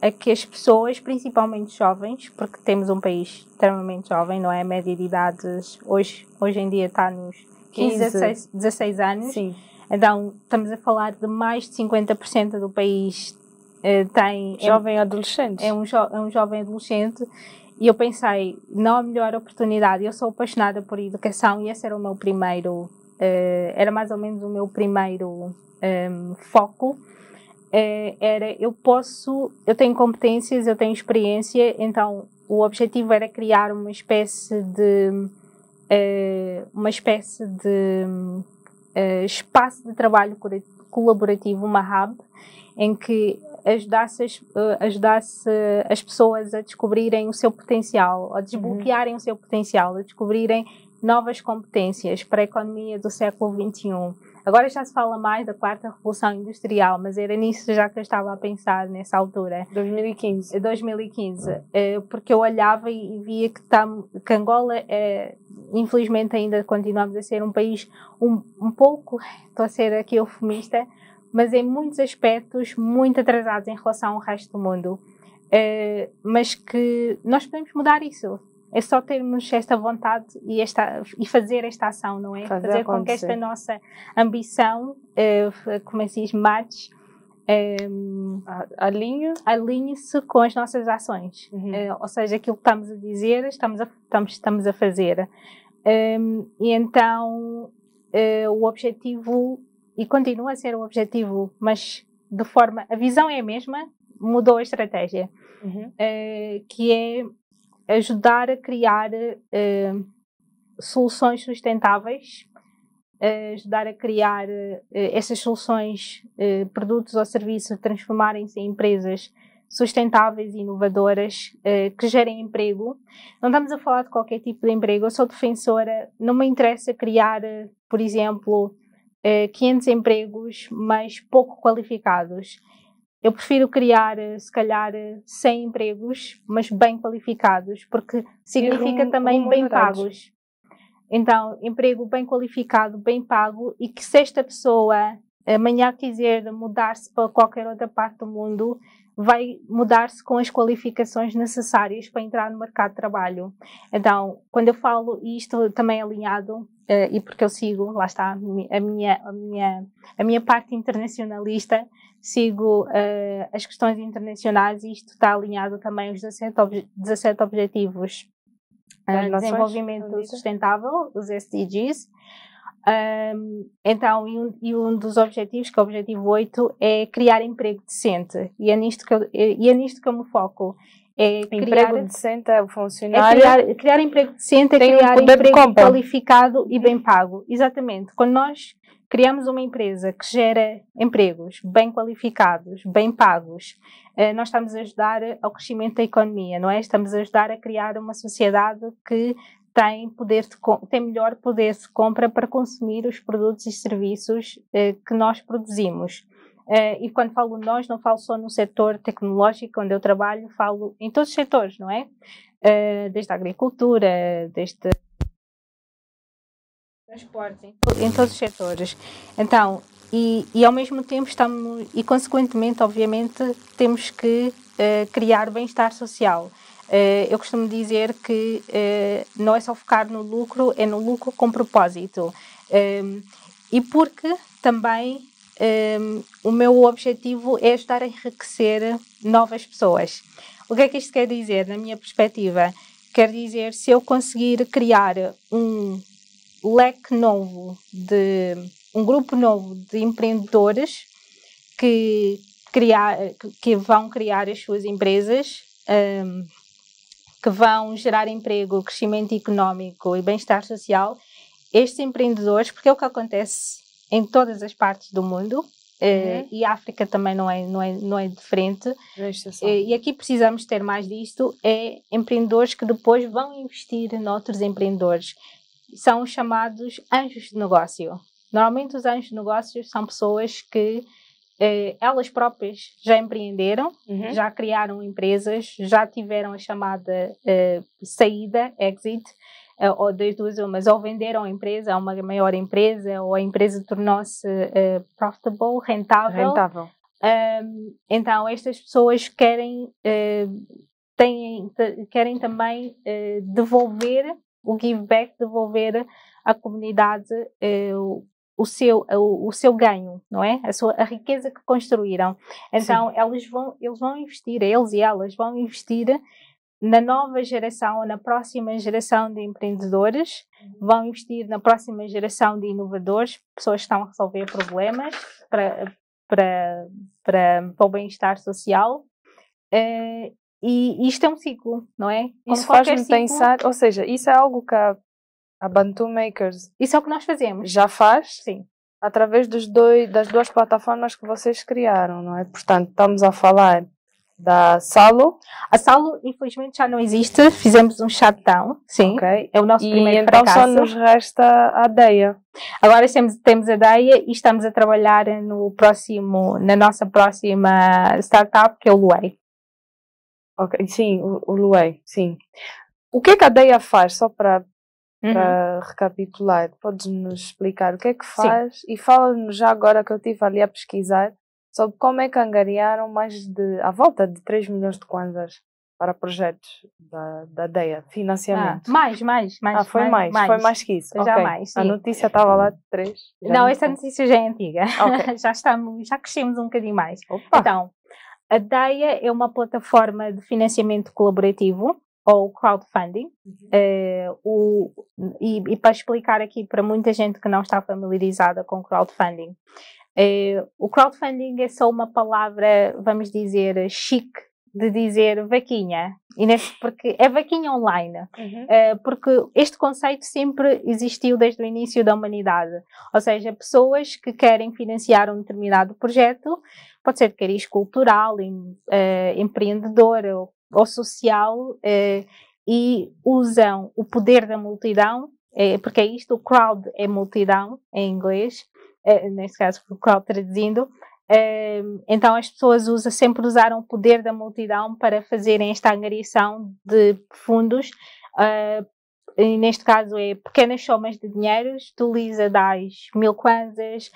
a que as pessoas, principalmente jovens, porque temos um país extremamente jovem, não é? A média de idades hoje, hoje em dia está nos 15, 16, 16 anos. Sim então, estamos a falar de mais de 50% do país eh, tem. É jovem é, adolescente. É um, jo, é um jovem adolescente. E eu pensei, não há melhor oportunidade. Eu sou apaixonada por educação e esse era o meu primeiro. Eh, era mais ou menos o meu primeiro um, foco. Eh, era eu posso, eu tenho competências, eu tenho experiência, então o objetivo era criar uma espécie de. uma espécie de uh, espaço de trabalho colaborativo, uma hub, em que ajudasse as, ajudasse as pessoas a descobrirem o seu potencial, a desbloquearem uhum. o seu potencial, a descobrirem novas competências para a economia do século XXI. Agora já se fala mais da quarta revolução industrial, mas era nisso já que eu estava a pensar nessa altura. 2015. 2015, eh, porque eu olhava e via que, tá, que Angola, é, infelizmente ainda continuamos a ser um país um, um pouco, estou a ser aqui eufemista, mas em muitos aspectos muito atrasados em relação ao resto do mundo. Uh, mas que nós podemos mudar isso. É só termos esta vontade e, esta, e fazer esta ação, não é? Fazer, fazer com que esta nossa ambição, uh, como é que diz, match, um, alinhe alinhe-se com as nossas ações. Uhum. Uh, ou seja, aquilo que estamos a dizer, estamos a, estamos, estamos a fazer. Um, e então uh, o objetivo, e continua a ser o objetivo, mas de forma, a visão é a mesma, mudou a estratégia, uhum. uh, que é ajudar a criar uh, soluções sustentáveis, uh, ajudar a criar uh, essas soluções, produtos ou serviços, transformarem-se em empresas sustentáveis e inovadoras que gerem emprego. Não estamos a falar de qualquer tipo de emprego. Eu sou defensora, não me interessa criar, por exemplo, 500 empregos, mas pouco qualificados. Eu prefiro criar, eh, se calhar, 100 eh, empregos, mas bem qualificados, porque significa um, também um bem pagos. Então, emprego bem qualificado, bem pago, e que se esta pessoa amanhã quiser mudar-se para qualquer outra parte do mundo, vai mudar-se com as qualificações necessárias para entrar no mercado de trabalho. Então, quando eu falo isto também alinhado, uh, e porque eu sigo, lá está, a minha, a minha, a minha parte internacionalista, sigo uh, as questões internacionais e isto está alinhado também aos 17, ob 17 Objetivos uh, de Desenvolvimento Sustentável, os SDGs. Um, então, e um, e um, dos objetivos, que é o objetivo 8, é criar emprego decente. E é nisto que eu, e é nisto que eu me foco. É criar, emprego decente é o funcionário. É criar, criar emprego decente é criar um emprego qualificado e bem pago. Exatamente. Quando nós criamos uma empresa que gera empregos bem qualificados, bem pagos, eh, nós estamos a ajudar ao crescimento da economia, não é? Estamos a ajudar a criar uma sociedade que tem, poder de, tem melhor poder de compra para consumir os produtos e serviços eh, que nós produzimos. Uh, e quando falo nós, não falo só no setor tecnológico onde eu trabalho, falo em todos os setores, não é? Uh, desde a agricultura, desde transportes, em, em, todos os setores. Então, e, e, ao mesmo tempo estamos, e consequentemente, obviamente, temos que uh, criar bem-estar social. eu costumo dizer que não é só focar no lucro, é no lucro com propósito. e porque também um, o meu objetivo é ajudar a enriquecer novas pessoas. O que é que isto quer dizer, na minha perspectiva? Quer dizer, se eu conseguir criar um leque novo de um grupo novo de empreendedores que, criar, que vão criar as suas empresas, um, que vão gerar emprego, crescimento económico e bem-estar social, estes empreendedores, porque é o que acontece em todas as partes do mundo. Eh, uhum. e a África também não é, não é, não é diferente. Eh, e aqui precisamos ter mais disto: é empreendedores que depois vão investir noutros empreendedores. São chamados anjos de negócio. Normalmente, os anjos de negócios são pessoas que eh, elas próprias já empreenderam, uhum. já criaram empresas, já tiveram a chamada eh, saída, exit, uh, ou das duas umas, ou venderam a empresa a uma maior empresa, ou a empresa tornou-se uh, profitable, rentável. Rentável. Um, então, estas pessoas querem, uh, têm, querem também devolver o give back, devolver à comunidade o seu, o, o, seu ganho, não é? A, sua, a riqueza que construíram. Então, eles vão, eles vão investir, eles e elas vão investir na nova geração na próxima geração de empreendedores, uhum. vão investir na próxima geração de inovadores, pessoas que estão a resolver problemas para, para, para, para o bem-estar social. Uh, e isto é um ciclo, não é? Como isso faz-me pensar, ou seja, isso é algo que a, a Bantu Makers. Isso é o que nós fazemos. Já faz? Sim. através dos dois, das duas plataformas que vocês criaram, não é? Portanto, estamos a falar da Salo. A Salo, infelizmente, já não existe. Fizemos um shutdown, sim. Okay. É o nosso e primeiro então fracasso. só nos resta a DEIA. Agora temos, temos a DEIA e estamos a trabalhar no próximo, na nossa próxima startup, que é o Luei. Ok, sim, o, o Luei, sim. O que é que a DEIA faz, só para uhum. para recapitular, podes-nos explicar o que é que faz Sim. e fala-nos já agora que eu estive ali a pesquisar sobre como é que angariaram mais de, à volta de 3 milhões de kwanzas para projetos da, da DEA, financiamento. Ah, mais, mais, mais. Ah, foi mais, mais, foi mais que isso. Já okay. mais, sim. A notícia estava lá de 3. Não, essa notícia já é antiga. Okay. (laughs) já estamos, já crescemos um bocadinho mais. Opa. Então, a DEA é uma plataforma de financiamento colaborativo ou crowdfunding. Uhum. Uh, o, e, e, para explicar aqui para muita gente que não está familiarizada com crowdfunding, uh, o crowdfunding é só uma palavra, vamos dizer, chique de dizer vaquinha, e porque é vaquinha online, uhum. uh, porque este conceito sempre existiu desde o início da humanidade, ou seja, pessoas que querem financiar um determinado projeto, pode ser de cariz cultural, em, uh, empreendedor ou ou social eh, e usam o poder da multidão, eh, porque é isto, o crowd é multidão em inglês, eh, neste caso o crowd traduzindo, então as pessoas usam, sempre usaram o poder da multidão para fazerem esta angariação de fundos e neste caso é pequenas somas de dinheiro, tu Lisa dás mil kwanzas,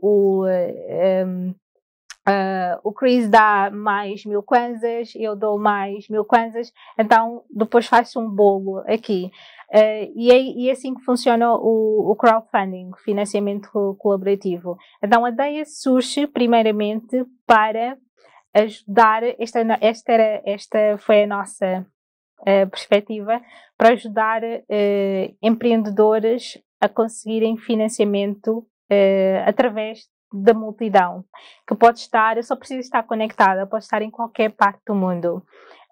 o, Uh, o Chris dá mais mil kwanzas, eu dou mais mil kwanzas, então depois faz-se um bolo aqui. Uh, e, é, e, é, assim que funciona o, o crowdfunding, financiamento colaborativo. Então a ideia surge primeiramente para ajudar, esta, esta, era, esta foi a nossa uh, perspectiva, para ajudar empreendedores a conseguirem financiamento através da multidão, que pode estar, eu só preciso estar conectada, pode estar em qualquer parte do mundo.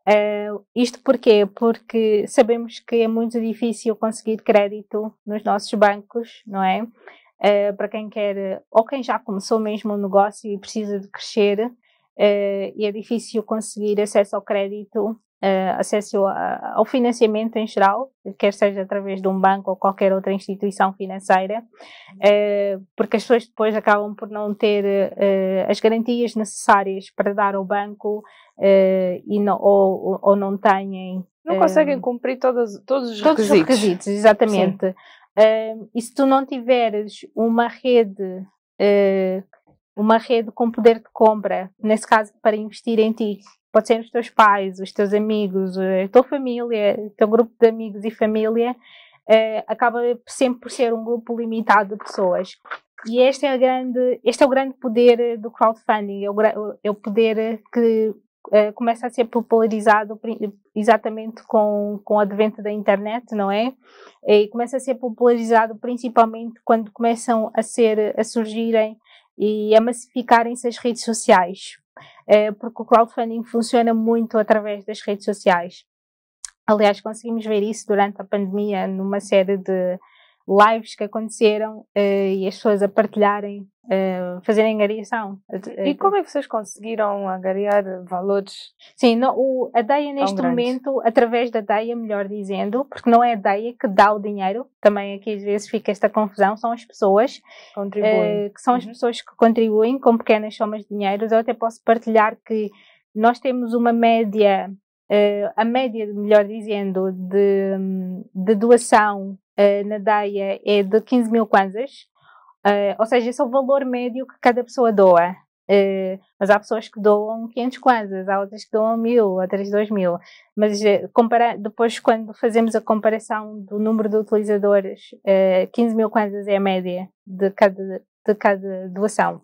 Uh, isto porquê? Porque sabemos que é muito difícil conseguir crédito nos nossos bancos, não é? Uh, para quem quer, ou quem já começou mesmo um negócio e precisa de crescer, uh, e é difícil conseguir acesso ao crédito uh, acesso a, ao financiamento em geral, quer seja através de um banco ou qualquer outra instituição financeira, uh, porque as pessoas depois acabam por não ter uh, as garantias necessárias para dar ao banco e não, ou, ou não têm. Não conseguem cumprir todos, todos os todos requisitos. Todos os requisitos, exatamente. e se tu não tiveres uma rede uma rede com poder de compra, nesse caso para investir em ti, pode ser os teus pais, os teus amigos, a tua família, o teu grupo de amigos e família, eh, acaba sempre por ser um grupo limitado de pessoas. E este é, grande, este é o grande poder do crowdfunding, é o, é o poder que eh, começa a ser popularizado exatamente com, com o advento da internet, não é? E começa a ser popularizado principalmente quando começam a ser, a surgirem e a massificarem-se as redes sociais. Eh, porque o crowdfunding funciona muito através das redes sociais. Aliás, conseguimos ver isso durante a pandemia numa série de lives que aconteceram uh, e as pessoas a partilharem, uh, fazerem angariação. E como é que vocês conseguiram angariar valores? Sim, no, o, a DEIA neste momento, através da DEIA, melhor dizendo, porque não é a DEIA que dá o dinheiro, também aqui às vezes fica esta confusão, são as pessoas uh, que são as uhum. pessoas que contribuem com pequenas somas de dinheiro. Eu até posso partilhar que nós temos uma média Uh, a média, melhor dizendo, de, de doação uh, na DAIA é de 15 mil kwanzas, uh, ou seja, esse é o valor médio que cada pessoa doa. mas há pessoas que doam 500 kwanzas, há outras que doam 1000, outras 2000. Mas compara depois, quando fazemos a comparação do número de utilizadores, 15 mil kwanzas é a média de cada, de cada doação.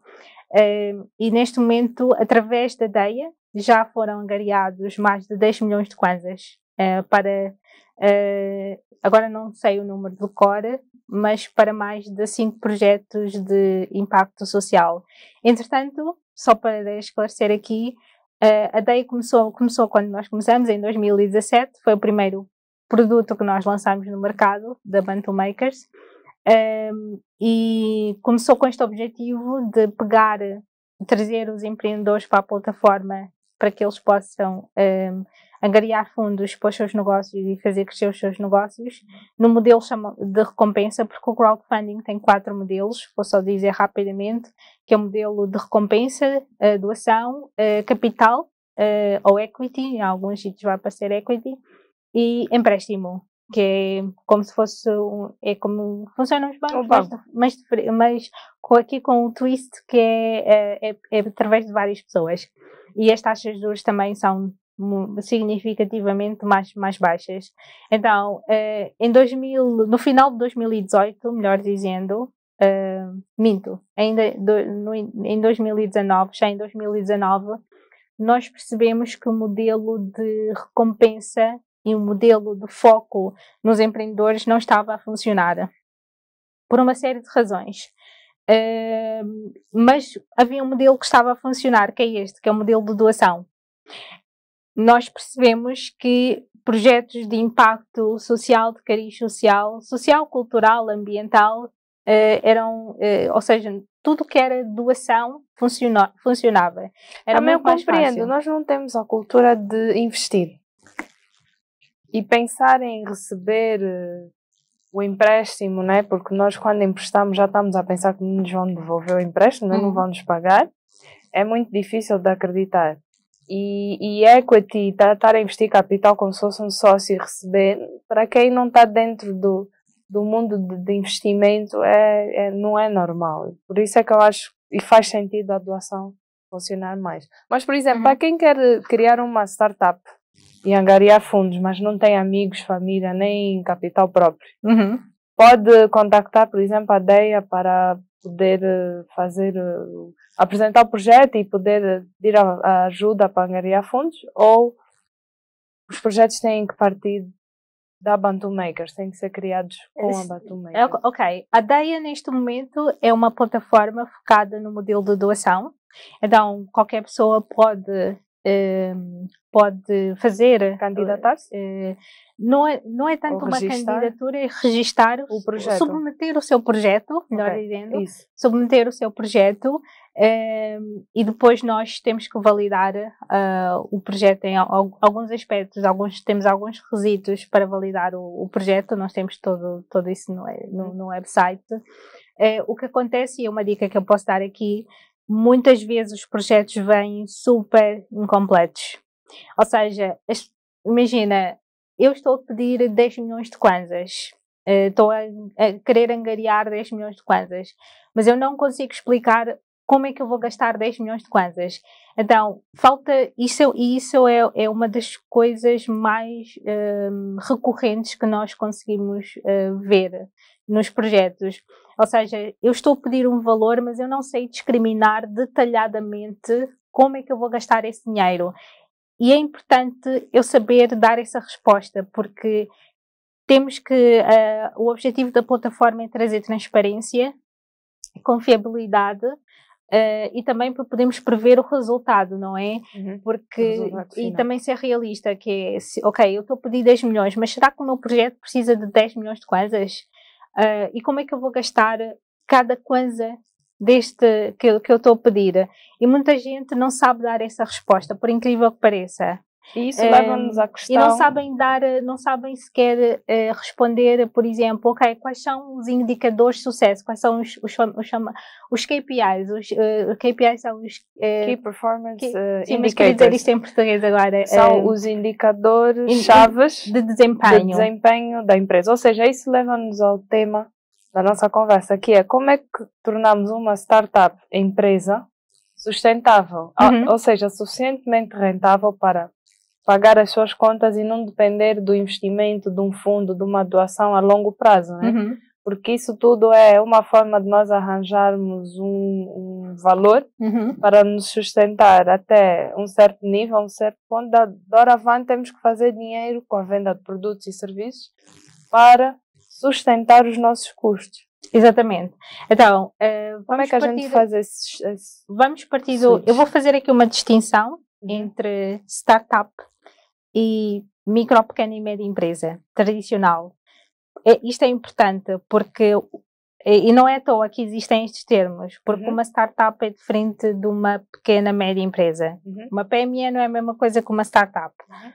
e neste momento, através da DEIA, já foram angariados mais de 10 milhões de kwanzas uh, para, uh, agora não sei o número do core, mas para mais de 5 projetos de impacto social. Entretanto, só para esclarecer aqui, uh, a DEI começou, começou quando nós começamos, em 2017, foi o primeiro produto que nós lançámos no mercado, da Bantu Makers, Um, e começou com este objetivo de pegar, trazer os empreendedores para a plataforma para que eles possam um, angariar fundos para os seus negócios e fazer crescer os seus negócios no modelo de recompensa, porque o crowdfunding tem quatro modelos, vou só dizer rapidamente, que é o modelo de recompensa, doação, capital ou equity, em alguns sítios vai aparecer equity, e empréstimo que é como se fosse um, é como funcionam os bancos, mas, mas, mas aqui com o twist que é, é, é, é, através de várias pessoas. E as taxas de juros também são significativamente mais, mais baixas. Então, eh, em 2000, no final de 2018, melhor dizendo, uh, minto, ainda no, em 2019, já em 2019, nós percebemos que o modelo de recompensa e o modelo de foco nos empreendedores não estava a funcionar. Por uma série de razões. Uh, mas havia um modelo que estava a funcionar, que é este, que é o modelo de doação. Nós percebemos que projetos de impacto social, de cariz social, social, cultural, ambiental, uh, eram, uh, ou seja, tudo que era doação funcionava. funcionava. Era Também eu compreendo, nós não temos a cultura de investir. E pensar em receber eh, o empréstimo, né? porque nós quando emprestamos já estamos a pensar que nos vão devolver o empréstimo, né? não uhum. vão nos pagar, é muito difícil de acreditar. E, e equity, estar tá, a investir capital como se fosse um sócio e receber, para quem não está dentro do, do mundo de, de investimento, é, é, não é normal. Por isso é que eu acho, e faz sentido a doação funcionar mais. Mas, por exemplo, uhum. para quem quer criar uma startup, e angariar fundos, mas não tem amigos, família, nem capital próprio. Uhum. Pode contactar, por exemplo, a DEA para poder eh, fazer, eh, apresentar o projeto e poder pedir a, a ajuda para angariar fundos, ou os projetos têm que partir da Bantu Makers, têm que ser criados com a Bantu Makers. Ok, a DEA neste momento é uma plataforma focada no modelo de doação, então qualquer pessoa pode Ehm, pode fazer. Candidatar-se? Uh, não, é, não é tanto uma candidatura, é registar, o projeto. submeter o seu projeto, melhor okay. dizendo, Isso. submeter o seu projeto uh, e depois nós temos que validar o projeto em alguns aspectos, alguns, temos alguns requisitos para validar o, o projeto, nós temos todo, todo isso no, no, no website. O que acontece, e é uma dica que eu posso dar aqui, muitas vezes os projetos vêm super incompletos. Ou seja, imagina, eu estou a pedir 10 milhões de kwanzas, uh, estou a, a, querer angariar 10 milhões de kwanzas, mas eu não consigo explicar como é que eu vou gastar 10 milhões de kwanzas. Então, falta, isso, isso é, é uma das coisas mais uh, recorrentes que nós conseguimos uh, ver nos projetos. Ou seja, eu estou a pedir um valor, mas eu não sei discriminar detalhadamente como é que eu vou gastar esse dinheiro. E é importante eu saber dar essa resposta, porque temos que. Uh, o objetivo da plataforma é trazer transparência, confiabilidade Uh, e também para podermos prever o resultado, não é? Uhum. Porque, e também ser realista, que é, se, ok, eu estou a pedir 10 milhões, mas será que o meu projeto precisa de 10 milhões de coisas? Uh, e como é que eu vou gastar cada coisa deste que, que eu estou a pedir? E muita gente não sabe dar essa resposta, por incrível que pareça. E isso leva-nos à questão. E não sabem dar, não sabem sequer uh, responder, por exemplo, ok, quais são os indicadores de sucesso, quais são os, os, os, os KPIs, os uh, KPIs são os uh, Key Performance key, uh, sim, mas queria dizer isto em português agora. São os indicadores chaves de desempenho. de desempenho da empresa. Ou seja, isso leva-nos ao tema da nossa conversa, que é como é que tornamos uma startup empresa sustentável, uhum. ou seja, suficientemente rentável para pagar as suas contas e não depender do investimento de um fundo, de uma doação a longo prazo, né? Uhum. Porque isso tudo é uma forma de nós arranjarmos um, um valor uhum. para nos sustentar até um certo nível, um certo ponto. Da, hora avante temos que fazer dinheiro com a venda de produtos e serviços para sustentar os nossos custos. Exatamente. Então, uh, como é que a gente faz esse, esse Vamos partir do. Eu vou fazer aqui uma distinção. Entre startup e micro, pequena e média empresa tradicional. É, isto é importante porque e não é à toa que existem estes termos, porque uhum. uma startup é diferente de uma pequena, média empresa. Uhum. Uma PME não é a mesma coisa que uma startup. Uhum.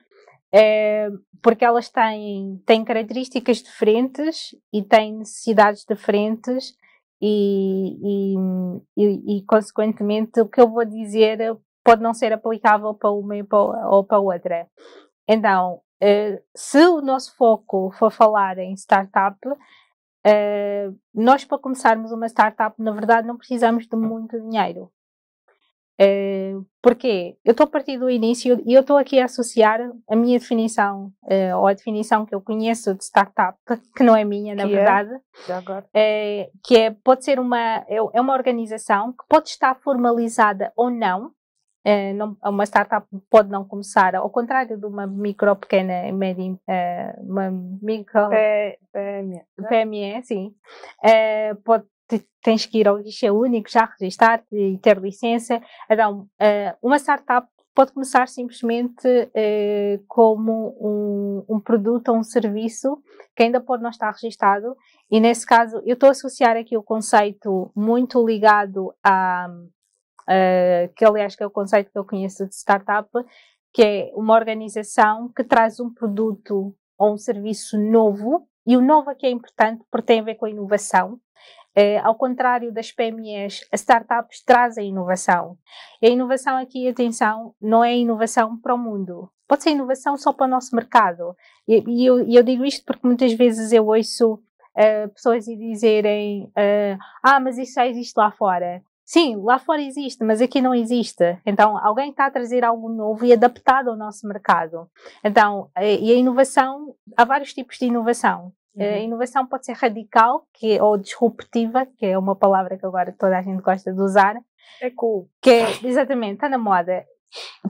É, porque elas têm, têm características diferentes e têm necessidades diferentes e, e, e, e, consequentemente, o que eu vou dizer pode não ser aplicável para uma ou para outra. Então, uh, se o nosso foco for falar em startup, uh, nós para começarmos uma startup, na verdade, não precisamos de muito dinheiro. Uh, porque eu estou a partir do início e eu estou aqui a associar a minha definição, uh, ou a definição que eu conheço de startup, que não é minha, na é? verdade, que é, pode ser uma, é, é uma organização que pode estar formalizada ou não, Uh, não, uma startup pode não começar, ao contrário de uma micro, pequena, média, uh, uma micro PME, PME sim, uh, pode tens que ir ao guichê único, já registar-te e ter licença. Então, uma startup pode começar simplesmente como um, um, produto ou um serviço que ainda pode não estar registado. E nesse caso, eu estou a associar aqui o conceito muito ligado a uh, que aliás que é o conceito que eu conheço de startup, que é uma organização que traz um produto ou um serviço novo, e o novo aqui é importante porque tem a ver com a inovação. Uh, ao contrário das PMEs, as startups trazem inovação. E a inovação aqui, atenção, não é inovação para o mundo. Pode ser inovação só para o nosso mercado. E, e eu, eu, digo isto porque muitas vezes eu ouço uh, pessoas dizerem uh, ah, mas isso já existe lá fora. Sim, lá fora existe, mas aqui não existe. Então, alguém está a trazer algo novo e adaptado ao nosso mercado. Então, eh, e a inovação, há vários tipos de inovação. Eh, uhum. A inovação pode ser radical, que ou disruptiva, que é uma palavra que agora toda a gente gosta de usar. É cool. Que é, exatamente, está na moda.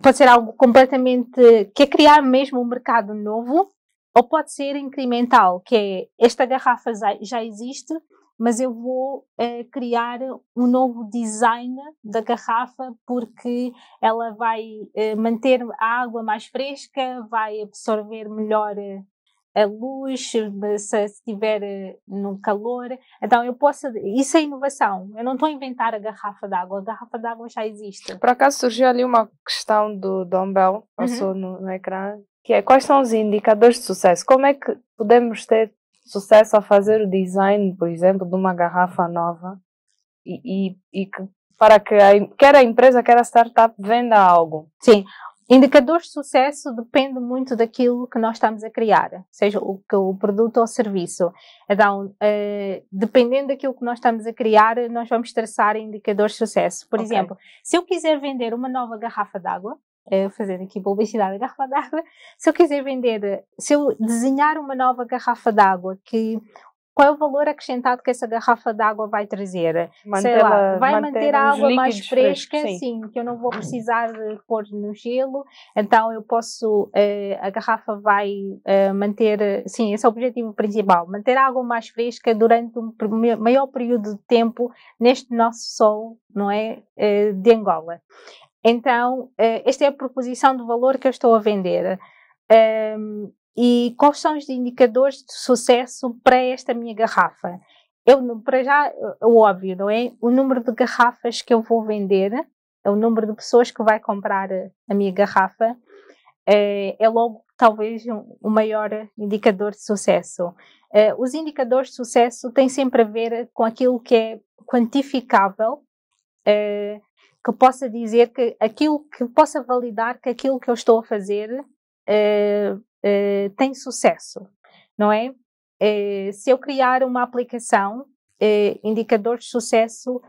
Pode ser algo completamente, que é criar mesmo um mercado novo, ou pode ser incremental, que é, esta garrafa já existe, mas eu vou eh, criar um novo design da garrafa porque ela vai eh, manter a água mais fresca, vai absorver melhor eh, a luz, se estiver no calor. Então eu posso. Isso é inovação. Eu não estou a inventar a garrafa d'água, a garrafa d'água já existe. Por acaso surgiu ali uma questão do Dumbbell, passou uhum. no, no ecrã, que é quais são os indicadores de sucesso? Como é que podemos ter sucesso a fazer o design, por exemplo, de uma garrafa nova e, e, e que, para que a, quer a empresa, quer a startup venda algo. Sim. Indicadores de sucesso depende muito daquilo que nós estamos a criar, seja o, o produto ou serviço. Então, eh, dependendo daquilo que nós estamos a criar, nós vamos traçar indicadores de sucesso. Por okay. exemplo, se eu quiser vender uma nova garrafa d'água, é fazer aqui publicidade da garrafa d'água. Se eu quiser vender, se eu desenhar uma nova garrafa d'água, que qual é o valor acrescentado que essa garrafa d'água vai trazer? Sei lá, vai manter a água mais fresca, sim. sim. que eu não vou precisar de pôr no gelo, então eu posso, uh, a garrafa vai uh, manter, sim, esse é o objetivo principal, manter a água mais fresca durante um maior período de tempo neste nosso sol, não é, uh, de Angola. Então, eh, esta é a proposição de valor que eu estou a vender. E quais são os indicadores de sucesso para esta minha garrafa? Eu, para já, o óbvio, não é? O número de garrafas que eu vou vender, é o número de pessoas que vai comprar a minha garrafa, é, é logo talvez o maior indicador de sucesso. Uh, os indicadores de sucesso têm sempre a ver com aquilo que é quantificável, que possa dizer que aquilo que possa validar que aquilo que eu estou a fazer uh, uh, tem sucesso, não é? Uh, se eu criar uma aplicação, indicador de sucesso,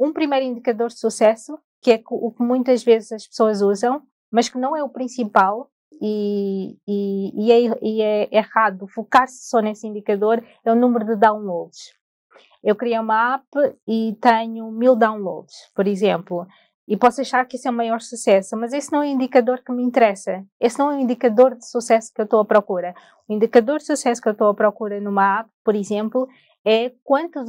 um primeiro indicador de sucesso, que é o que muitas vezes as pessoas usam, mas que não é o principal, e, e, e, é, e é errado focar-se só nesse indicador, é o número de downloads. Eu criei uma app e tenho mil downloads, por exemplo, e posso achar que isso é o maior sucesso, mas esse não é o indicador que me interessa. Esse não é o indicador de sucesso que eu estou à procura. O indicador de sucesso que eu estou à procura numa app, por exemplo, é quantos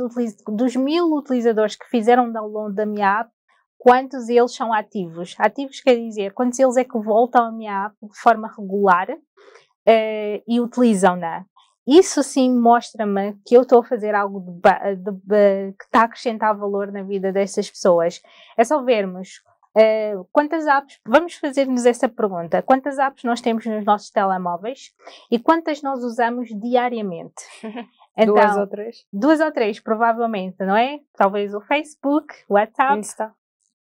dos mil utilizadores que fizeram download da minha app, quantos eles são ativos. Ativos quer dizer quantos eles é que voltam à minha app de forma regular uh, e utilizam-na. Isso sim mostra-me que eu estou a fazer algo de, de, de, que está a acrescentar valor na vida dessas pessoas. É só vermos uh, quantas apps, vamos fazer-nos essa pergunta: quantas apps nós temos nos nossos telemóveis e quantas nós usamos diariamente? (laughs) Então, duas ou três? Duas ou três, provavelmente, não é? Talvez o Facebook, o WhatsApp. Insta.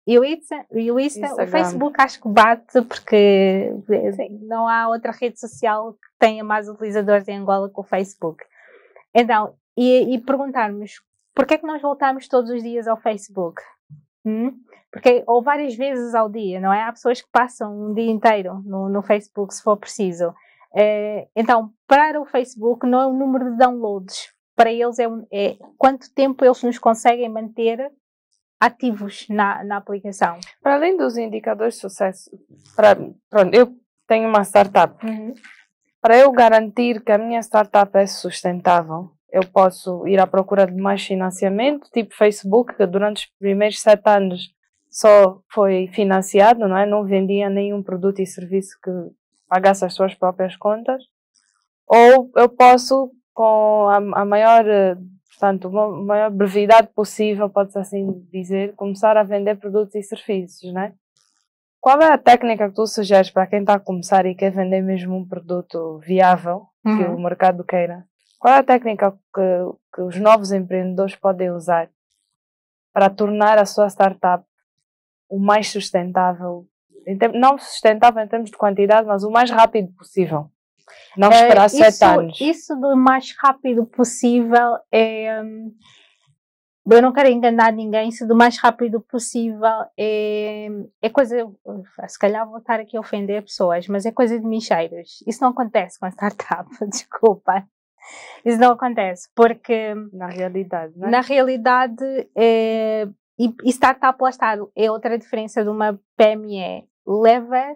E o Insta, e o, Insta o Facebook acho que bate porque Sim. não há outra rede social que tenha mais utilizadores em Angola que o Facebook. Então, e, e perguntarmos porquê é que nós voltamos todos os dias ao Facebook? Hum? Porque, ou várias vezes ao dia, não é? Há pessoas que passam um dia inteiro no, no Facebook, se for preciso. É, então, para o Facebook, não é o número de downloads. Para eles é, é quanto tempo eles nos conseguem manter ativos na, na aplicação. Para além dos indicadores de sucesso, para, pronto, eu tenho uma startup. Uhum. Para eu garantir que a minha startup é sustentável, eu posso ir à procura de mais financiamento, tipo Facebook, que durante os primeiros sete anos só foi financiado, não é? Não vendia nenhum produto e serviço que pagasse as suas próprias contas. Ou eu posso, com a, a maior portanto, uma maior brevidade possível, pode-se assim dizer, começar a vender produtos e serviços, né? Qual é a técnica que tu sugeres para quem está a começar e quer vender mesmo um produto viável, uhum. que o mercado queira? Qual é a técnica que, que os novos empreendedores podem usar para tornar a sua startup o mais sustentável, não sustentável em termos de quantidade, mas o mais rápido possível? Não esperar uh, sete isso, anos. Isso do mais rápido possível é. Hum, eu não quero enganar ninguém, se do mais rápido possível é, é coisa. Se calhar vou estar aqui a ofender pessoas, mas é coisa de micheiros. Isso não acontece com a startup, (laughs) desculpa. Isso não acontece, porque. Na realidade, não é? Na realidade, é, e, e startup, lá está, é outra diferença de uma PME. Leva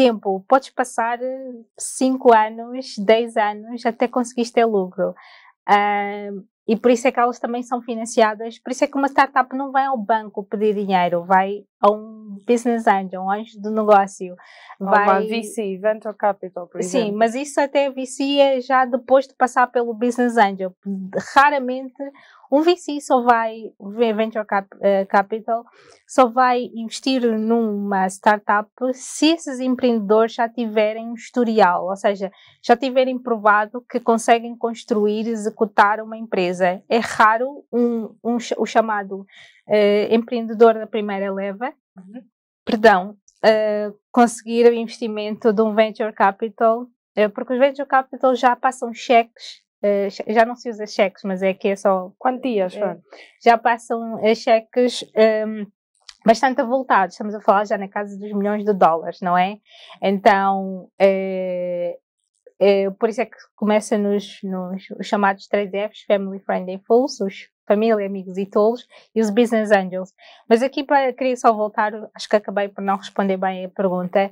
tempo, podes passar 5 anos, 10 anos até conseguires ter lucro. Uh, e por isso é que elas também são financiadas. Por isso é que uma startup não vai ao banco pedir dinheiro, vai a um business angel, um anjo do negócio. Vai... Uma VC, Venture Capital, por exemplo. Sim, mas isso até VC é já depois de passar pelo business angel. Raramente um VC só vai, Venture eh, Capital, só vai investir numa startup se esses empreendedores já tiverem um historial, ou seja, já tiverem provado que conseguem construir e executar uma empresa. É raro um, um o chamado uh, empreendedor da primeira leva, uhum. perdão, uh, conseguir o investimento de um Venture Capital, uh, porque os Venture Capital já passam cheques já não se usa cheques, mas é que é só. Quantias, uh, Já passam cheques um, ehm, bastante avultados, estamos a falar já na casa dos milhões de dólares, não é? Então, por isso é que começa nos, nos os chamados 3Fs, Family, Friend and Fools, os família, amigos e tolos, e os Business Angels. Mas aqui para, queria só voltar, acho que acabei por não responder bem a pergunta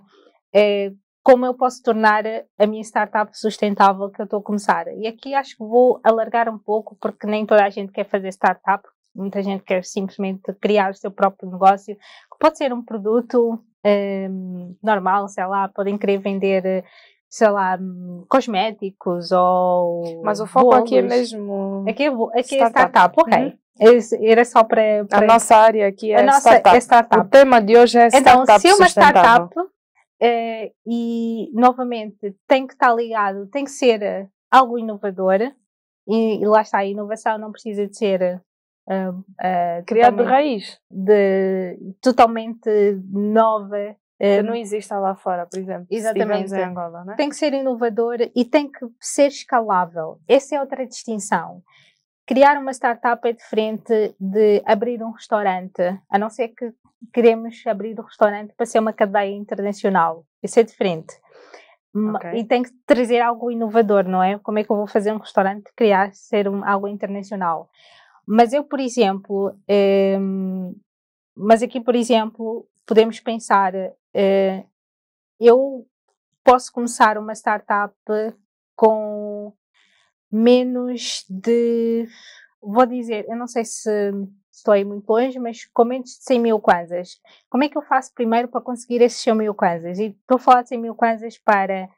como eu posso tornar a minha startup sustentável que eu estou a começar. E aqui acho que vou alargar um pouco, porque nem toda a gente quer fazer startup, muita gente quer simplesmente criar o seu próprio negócio, que pode ser um produto um, normal, sei lá, podem querer vender sei lá, cosméticos ou. Mas o foco bolos. aqui é mesmo. Aqui é, aqui é startup. startup, ok. Uhum. Era só para. A nossa área aqui é, startup. é startup. O tema de hoje é então, startup. Então, se uma startup Uh, e novamente tem que estar ligado, tem que ser uh, algo inovador e, e, lá está, a inovação não precisa de ser uh, criado de raiz, de totalmente nova. Que não existe lá fora, por exemplo. Exatamente. Em Angola, é? Tem que ser inovador e tem que ser escalável. Essa é outra distinção. Criar uma startup é diferente de abrir um restaurante, a não ser que queremos abrir o um restaurante para ser uma cadeia internacional. Isso é diferente. Okay. E tem que trazer algo inovador, não é? Como é que eu vou fazer um restaurante criar ser um, algo internacional? Mas eu, por exemplo, eh, mas aqui, por exemplo, podemos pensar, eh, eu posso começar uma startup com menos de, vou dizer, eu não sei se estou aí muito longe, mas com menos de 100 mil kwanzas. Como é que eu faço primeiro para conseguir esses 100 mil kwanzas? E estou a falar de 100 mil kwanzas para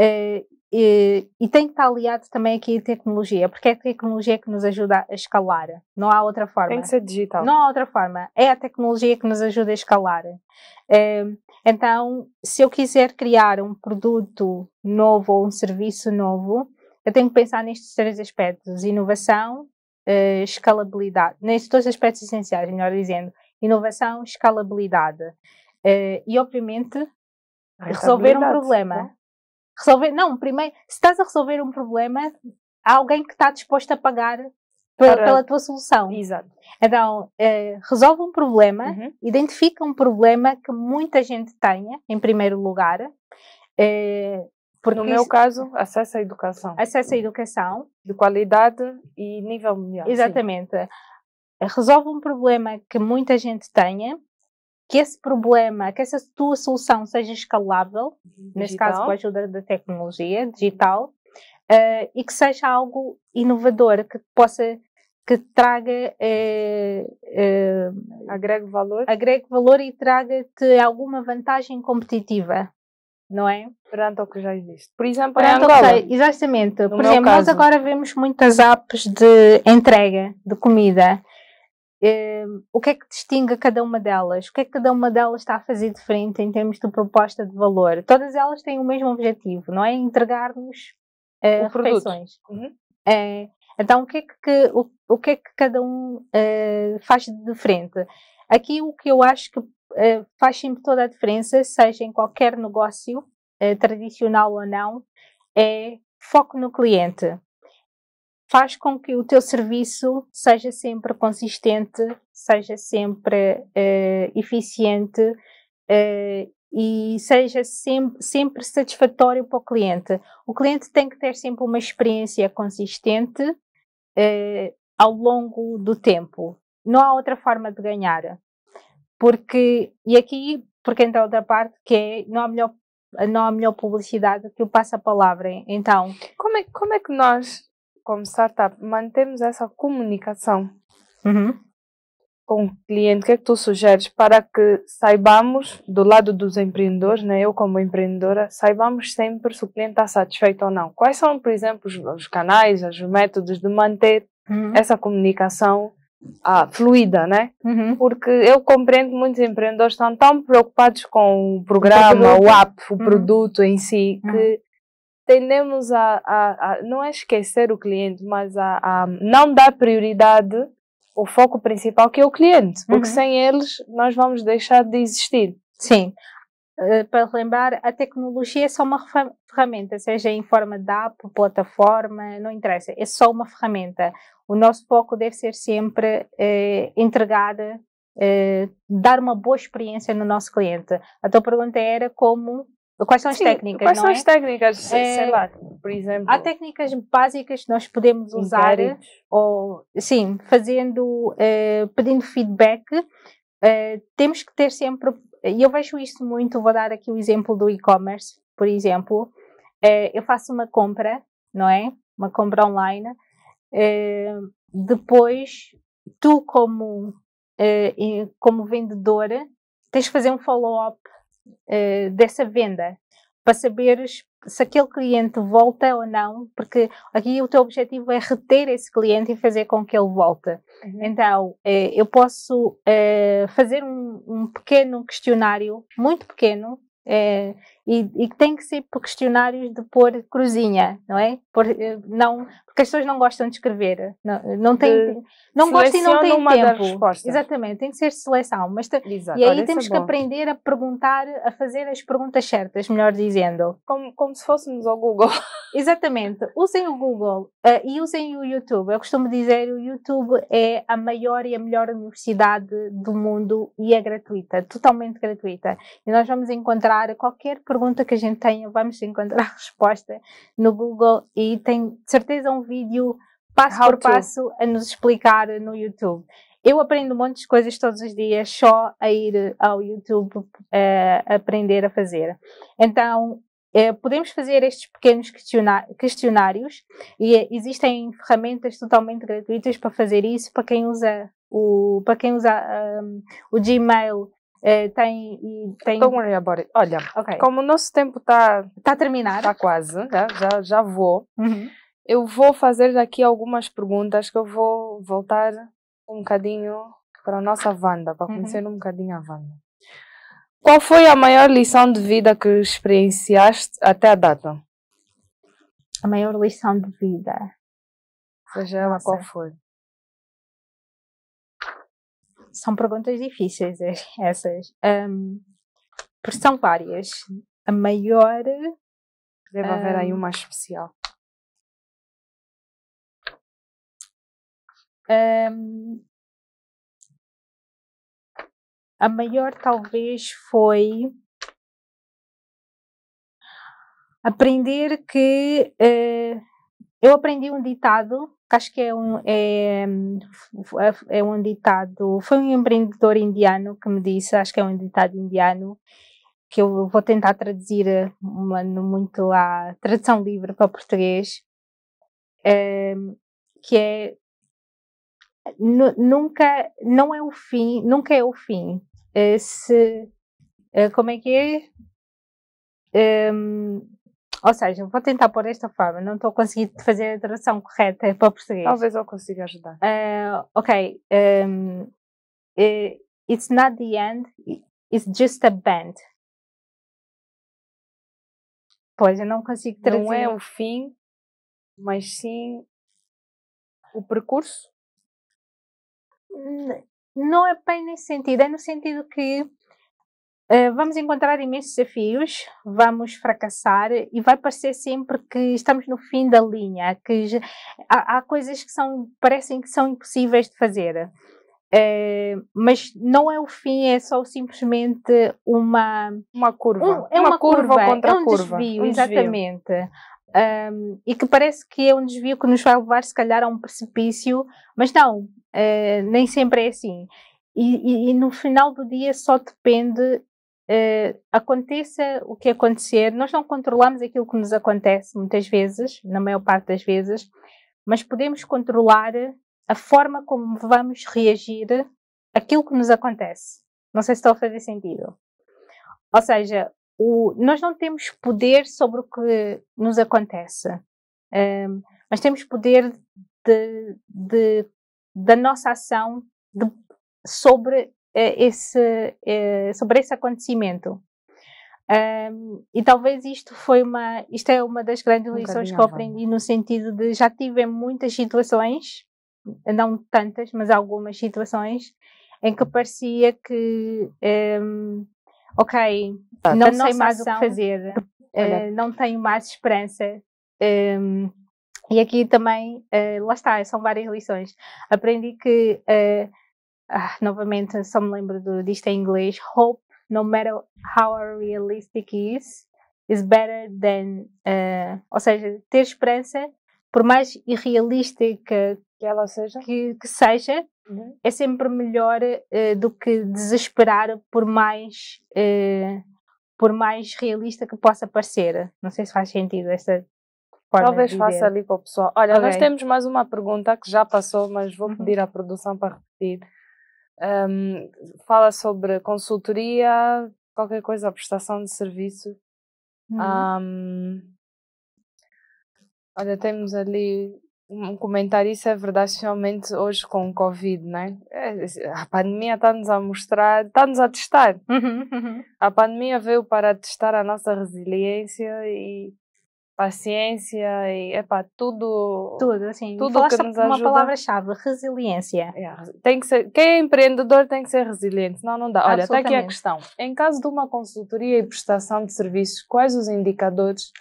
uh, e, e, tem que estar aliado também aqui a tecnologia, porque é a tecnologia que nos ajuda a escalar. Não há outra forma. Tem que ser digital. Não há outra forma. É a tecnologia que nos ajuda a escalar. É, então, se eu quiser criar um produto novo ou um serviço novo, eu tenho que pensar nestes três aspectos: inovação, uh, escalabilidade. Nestes dois aspectos essenciais, melhor dizendo: inovação, escalabilidade. Uh, e, obviamente, resolver um problema. Resolver, não, primeiro, se estás a resolver um problema, há alguém que está disposto a pagar pela, Para... pela tua solução. Exato. Então, uh, resolve um problema, uhum. identifica um problema que muita gente tenha, em primeiro lugar. Uh, no meu isso, caso, acesso à educação. Acesso à educação. De qualidade e nível mundial. Exatamente. Sim. Resolve um problema que muita gente tenha, que esse problema, que essa tua solução seja escalável, digital. neste caso com a ajuda da tecnologia digital, uh, e que seja algo inovador, que possa que traga uh, uh, agregue valor agregue valor e traga-te alguma vantagem competitiva não é? Perante o que já existe. Por exemplo, Perante em Angola. Que, exatamente. Por exemplo, caso. nós agora vemos muitas apps de entrega de comida. Uh, o que é que distingue cada uma delas? O que é que cada uma delas está a fazer diferente em termos de proposta de valor? Todas elas têm o mesmo objetivo, não é? Entregar-nos uh, refeições. Uhum. Uh, então, o que é que, o, o que, é que cada um uh, faz de diferente? Aqui o que eu acho que uh, faz sempre toda a diferença, seja em qualquer negócio, tradicional ou não, é foco no cliente faz com que o teu serviço seja sempre consistente, seja sempre uh, eficiente uh, e seja sempre, sempre satisfatório para o cliente. O cliente tem que ter sempre uma experiência consistente uh, ao longo do tempo. Não há outra forma de ganhar. Porque, e aqui, porque entra outra parte, que é, não há melhor não há melhor publicidade que o passa-palavra. Então, como é, como é que nós como startup, mantemos essa comunicação uhum. com o cliente? O que é que tu sugeres para que saibamos, do lado dos empreendedores, né, eu como empreendedora, saibamos sempre se o cliente está satisfeito ou não? Quais são, por exemplo, os, canais, os métodos de manter uhum. essa comunicação ah, fluida, né? Uhum. Porque eu compreendo que muitos empreendedores estão tão preocupados com o programa, o, o app, o uhum. produto em si, que uhum tendemos a, a, a, não é esquecer o cliente, mas a, a, não dar prioridade o foco principal que é o cliente, porque uhum. sem eles nós vamos deixar de existir. Sim. Uh, para lembrar, a tecnologia é só uma ferramenta, seja em forma de app, plataforma, não interessa, é só uma ferramenta. O nosso foco deve ser sempre uh, entregar, uh, dar uma boa experiência no nosso cliente. A tua pergunta era como Quais são as Sim, técnicas? Quais são é? as técnicas? É, sei lá, por exemplo. Há técnicas básicas que nós podemos usar, ou sim, fazendo, uh, pedindo feedback. Uh, temos que ter sempre, e eu vejo isso muito, vou dar aqui o exemplo do e-commerce, por exemplo. Uh, eu faço uma compra, não é? Uma compra online. depois, tu, como, como vendedora, tens que fazer um follow-up uh, dessa venda para saberes se aquele cliente volta ou não, porque aqui o teu objetivo é reter esse cliente e fazer com que ele volte. Uhum. Então, eh, eu posso eh, fazer um, um, pequeno questionário, muito pequeno, é, e, e, tem que ser por questionários de pôr cruzinha, não é? Por, eh, não, porque as pessoas não gostam de escrever, não, não tem, não gostam e não têm tempo. Exatamente, tem que ser seleção. Mas e aí temos é que aprender a perguntar, a fazer as perguntas certas, melhor dizendo. Como, como se fôssemos ao Google. Exatamente. Usem o Google uh, e usem o YouTube. Eu costumo dizer o YouTube é a maior e a melhor universidade do mundo e é gratuita, totalmente gratuita. E nós vamos encontrar qualquer pergunta que a gente tenha, vamos encontrar a resposta no Google e tem certeza um vídeo passo How por to. passo a nos explicar no YouTube. Eu aprendo um monte de coisas todos os dias só a ir ao YouTube uh, aprender a fazer. Então, podemos fazer estes pequenos questionários e existem ferramentas totalmente gratuitas para fazer isso para quem usa o, para quem usa um, o Gmail Uh, tem, tem... Don't worry about it. Olha, okay. como o nosso tempo está tá a terminar, está quase, já, já, já vou. Uhum. Eu vou fazer aqui algumas perguntas que eu vou voltar um bocadinho para a nossa Wanda, para uhum. conhecer uhum. um bocadinho a Wanda. Qual foi a maior lição de vida que experienciaste até a data? A maior lição de vida. Seja ela qual for. São perguntas difíceis essas. Um, porque são várias. A maior. Deve um, haver aí uma especial. Um, a maior talvez foi aprender que uh, eu aprendi um ditado que acho que é um é, é um ditado foi um empreendedor indiano que me disse acho que é um ditado indiano que eu vou tentar traduzir uma, muito a tradução livre para português é, que é nunca não é o fim nunca é o fim se eh, como é que é? Um, ou seja, vou tentar pôr desta forma, não estou conseguindo fazer a tradução correta para português. Talvez eu consiga ajudar. Uh, ok. Um, eh, it's not the end, it's just a bend. Pois, eu não consigo traduzir. Não é o fim, mas sim o percurso? Não é bem nesse sentido, é no sentido que uh, vamos encontrar imensos desafios, vamos fracassar e vai parecer sempre que estamos no fim da linha, que já, há, há, coisas que são, parecem que são impossíveis de fazer. Uh, mas não é o fim, é só simplesmente uma uma curva, um, é uma, uma curva, curva contra é um curva, desvio, um exatamente. Um, e que parece que é um desvio que nos vai levar, se calhar, a um precipício, mas não, uh, nem sempre é assim. E, e, e, no final do dia só depende, uh, aconteça o que acontecer, nós não controlamos aquilo que nos acontece muitas vezes, na maior parte das vezes, mas podemos controlar a forma como vamos reagir àquilo que nos acontece. Não sei se estou a fazer sentido. Ou seja, o, nós não temos poder sobre o que nos acontece, um, mas temos poder de, de, da nossa ação de, sobre, uh, esse, uh, sobre esse acontecimento. Um, e talvez isto foi uma, isto é uma das grandes um lições que eu aprendi no sentido de já tive muitas situações, não tantas, mas algumas situações em que parecia que um, ok, ah, não sei mais ação, o que fazer, uh, não tenho mais esperança. Um, e aqui também, uh, lá está, são várias lições. Aprendi que, uh, ah, novamente, só me lembro do, disto em inglês: hope, no matter how realistic is, is better than. ou seja, ter esperança, por mais irrealística que ela seja, que, que seja uhum. é sempre melhor uh, do que desesperar por mais uh, por mais realista que possa parecer. Não sei se faz sentido essa forma Talvez faça ali para o pessoal. Olha, okay. nós temos mais uma pergunta que já passou, mas vou uhum. pedir à produção para repetir. Um, fala sobre consultoria, qualquer coisa, prestação de serviço. Uhum. Um, olha, temos ali um comentário, isso é verdade, especialmente hoje com o Covid, né? A pandemia está-nos a mostrar, está-nos a testar. Uhum, uhum. A pandemia veio para testar a nossa resiliência e paciência e epá, tudo tudo assim tudo que nos ajuda uma palavra-chave resiliência é, tem que ser quem é empreendedor tem que ser resiliente senão não dá olha está aqui a questão em caso de uma consultoria e prestação de serviços quais os indicadores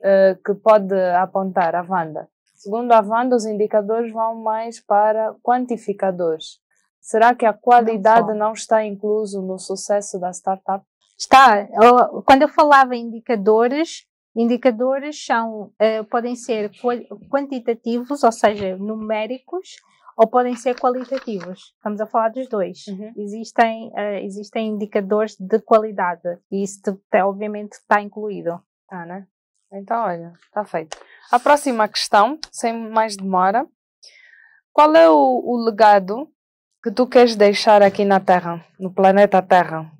uh, que pode apontar a Wanda Segundo a Wanda, os indicadores vão mais para quantificadores. Será que a qualidade não, não está incluso no sucesso da startup? Está. Quando eu falava em indicadores, indicadores são, uh, podem ser quantitativos, ou seja, numéricos, ou podem ser qualitativos. Estamos a falar dos dois. Uhum. Existem, uh, existem indicadores de qualidade e isso obviamente está incluído. Tá, né? Então, olha, está feito. A próxima questão, sem mais demora. Qual é o, o legado que tu queres deixar aqui na Terra, no planeta Terra?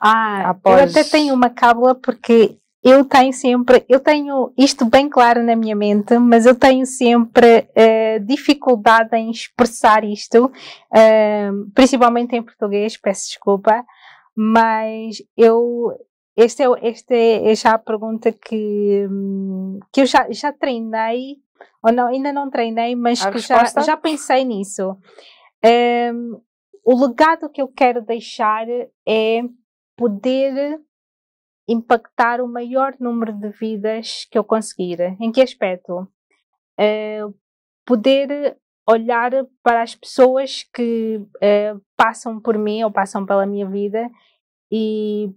Ah, Após... eu até tenho uma cábula porque eu tenho sempre, eu tenho isto bem claro na minha mente, mas eu tenho sempre uh, dificuldade em expressar isto, uh, principalmente em português, peço desculpa, mas eu, esta é, este é, é já a pergunta que, que eu já, já treinei, ou não, ainda não treinei, mas a que já, já pensei nisso. Um, o legado que eu quero deixar é poder impactar o maior número de vidas que eu conseguir. Em que aspecto? Uh, poder olhar para as pessoas que uh, passam por mim ou passam pela minha vida e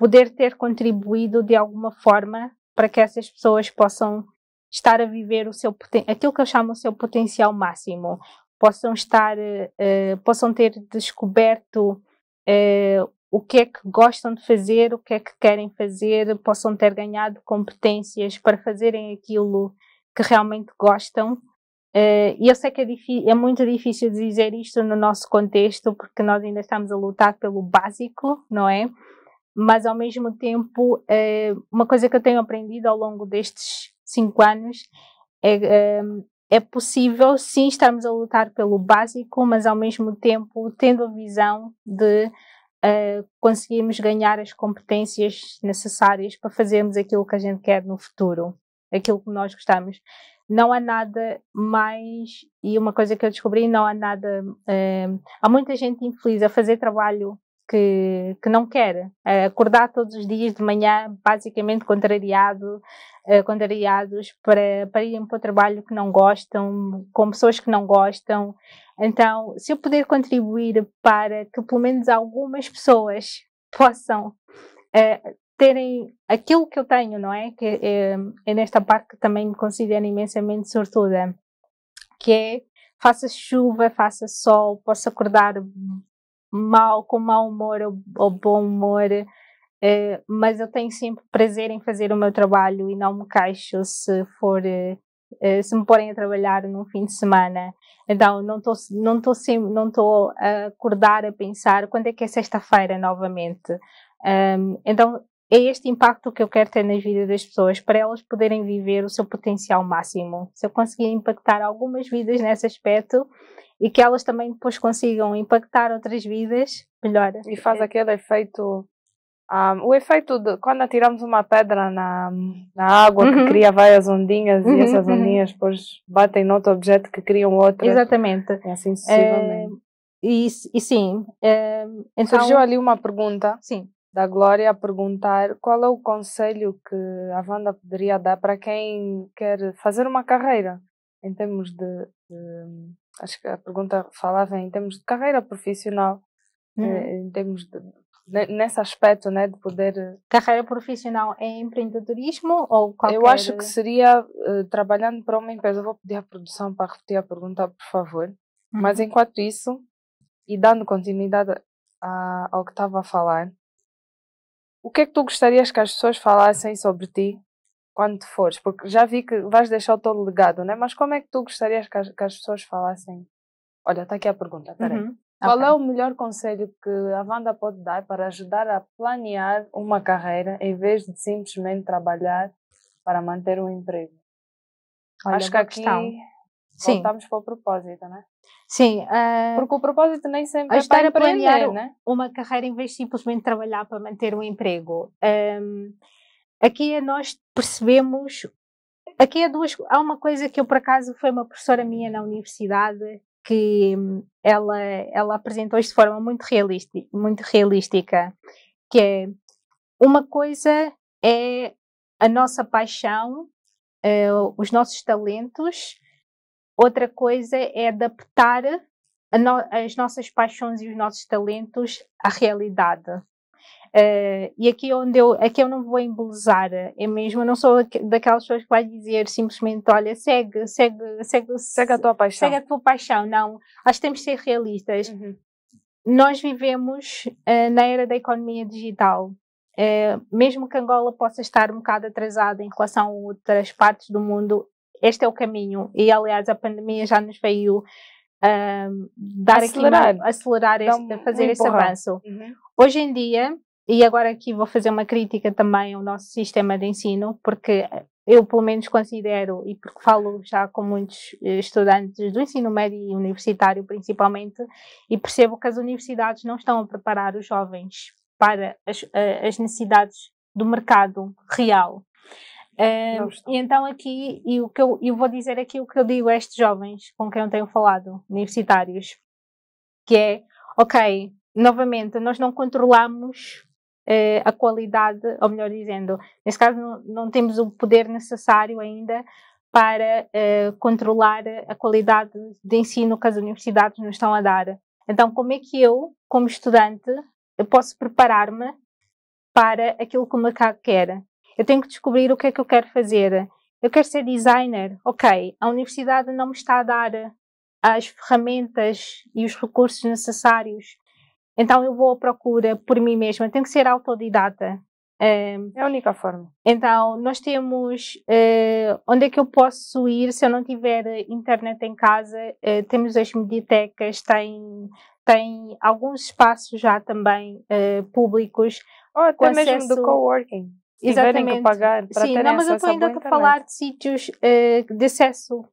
poder ter contribuído de alguma forma para que essas pessoas possam estar a viver o seu aquilo que eu chamo o seu potencial máximo, possam estar, uh, possam ter descoberto uh, o que é que gostam de fazer, o que é que querem fazer, possam ter ganhado competências para fazerem aquilo que realmente gostam. Uh, eu sei que é, é, muito difícil dizer isto no nosso contexto, porque nós ainda estamos a lutar pelo básico, não é? Mas ao mesmo tempo, uh, uma coisa que eu tenho aprendido ao longo destes cinco anos é, uh, é possível sim estarmos a lutar pelo básico, mas ao mesmo tempo tendo a visão de uh, conseguirmos ganhar as competências necessárias para fazermos aquilo que a gente quer no futuro, aquilo que nós gostamos. Não há nada mais, e uma coisa que eu descobri, não há nada. Uh, há muita gente infeliz a fazer trabalho que, que não quer. Uh, acordar todos os dias de manhã, basicamente contrariado, uh, contrariados para, para irem para o trabalho que não gostam, com pessoas que não gostam. Então, se eu puder contribuir para que pelo menos algumas pessoas possam uh, terem aquilo que eu tenho, não é? Que é, é nesta parte que também me considero imensamente sortuda, que é faça chuva, faça sol, posso acordar mal, com mau humor ou, ou bom humor, uh, mas eu tenho sempre prazer em fazer o meu trabalho e não me queixo se for uh, se me porem a trabalhar num fim de semana. Então, não estou não não a acordar a pensar quando é que é sexta-feira novamente. Um, então, é este impacto que eu quero ter na vida das pessoas, para elas poderem viver o seu potencial máximo. Se eu conseguir impactar algumas vidas nesse aspecto e que elas também depois consigam impactar outras vidas, melhor. E faz aquele efeito um, o efeito de quando atiramos uma pedra na, na água uhum. que cria várias ondinhas uhum, e essas uhum. ondinhas depois batem no outro objeto que criam outro. Exatamente. É assim sucessivamente. É, e, e sim. É, então, Surgiu ali uma pergunta sim. da Glória a perguntar qual é o conselho que a Wanda poderia dar para quem quer fazer uma carreira em termos de, de acho que a pergunta falava em termos de carreira profissional, uhum. Eh, em termos de nesse aspecto, né, de poder... Eh, Carreira profissional em empreendedorismo ou qualquer... Eu acho que seria uh, trabalhando para uma empresa. Eu vou pedir à produção para repetir a pergunta, por favor. Uhum. Mas enquanto isso, e dando continuidade a, ao que estava a falar, o que é que tu gostarias que as pessoas falassem sobre ti quando fores? Porque já vi que vais deixar o teu legado, né? Mas como é que tu gostarias que as, que as pessoas falassem? Olha, está aqui a pergunta, peraí. Uhum. Qual okay. é o melhor conselho que a Wanda pode dar para ajudar a planear uma carreira em vez de simplesmente trabalhar para manter um emprego? Olha, Acho que aqui questão. voltamos Sim. para o propósito, né? Sim. Uh, Porque o propósito nem sempre é para planear né? uma carreira em vez de simplesmente trabalhar para manter um emprego. Um, aqui é nós percebemos aqui há duas há uma coisa que eu por acaso foi uma professora minha na universidade que ela, ela apresentou isto de forma muito realística, muito realística, que é uma coisa é a nossa paixão, uh, os nossos talentos, outra coisa é adaptar no, as nossas paixões e os nossos talentos à realidade. Uh, e aqui onde eu, aqui eu não vou embelezar, é mesmo, eu não sou daquelas pessoas que vai dizer simplesmente, olha, segue, segue, segue, segue a tua paixão. Segue a tua paixão, não. Acho que temos de ser realistas. Uhum. Nós vivemos uh, na era da economia digital. Uh, mesmo que Angola possa estar um bocado atrasada em relação a outras partes do mundo, este é o caminho. E aliás, a pandemia já nos veio dar acelerar, aqui acelerar este, um, fazer um esse avanço. Uhum. Hoje em dia, e agora aqui vou fazer uma crítica também ao nosso sistema de ensino, porque eu pelo menos considero, e porque falo já com muitos eh, estudantes do ensino médio e universitário principalmente, e percebo que as universidades não estão a preparar os jovens para as, as necessidades do mercado real. E então aqui, e o que eu, eu vou dizer aqui o que eu digo a estes jovens com quem eu tenho falado, universitários, que é, ok, novamente, nós não controlamos uh, a qualidade, ou melhor dizendo, nesse caso não, não temos o poder necessário ainda para uh, controlar a qualidade de ensino que as universidades nos estão a dar. Então, como é que eu, como estudante, eu posso preparar-me para aquilo que o mercado quer? Eu tenho que descobrir o que é que eu quero fazer. Eu quero ser designer. Ok, a universidade não me está a dar as ferramentas e os recursos necessários então eu vou à procura por mim mesma, tenho que ser autodidata. É a única forma. Então, nós temos uh, onde é que eu posso ir se eu não tiver internet em casa? Uh, temos as mediatecas, tem, tem alguns espaços já também uh, públicos. Ou até mesmo do coworking. Exatamente. Que pagar para Sim, não, mas eu estou ainda a falar de sítios de acesso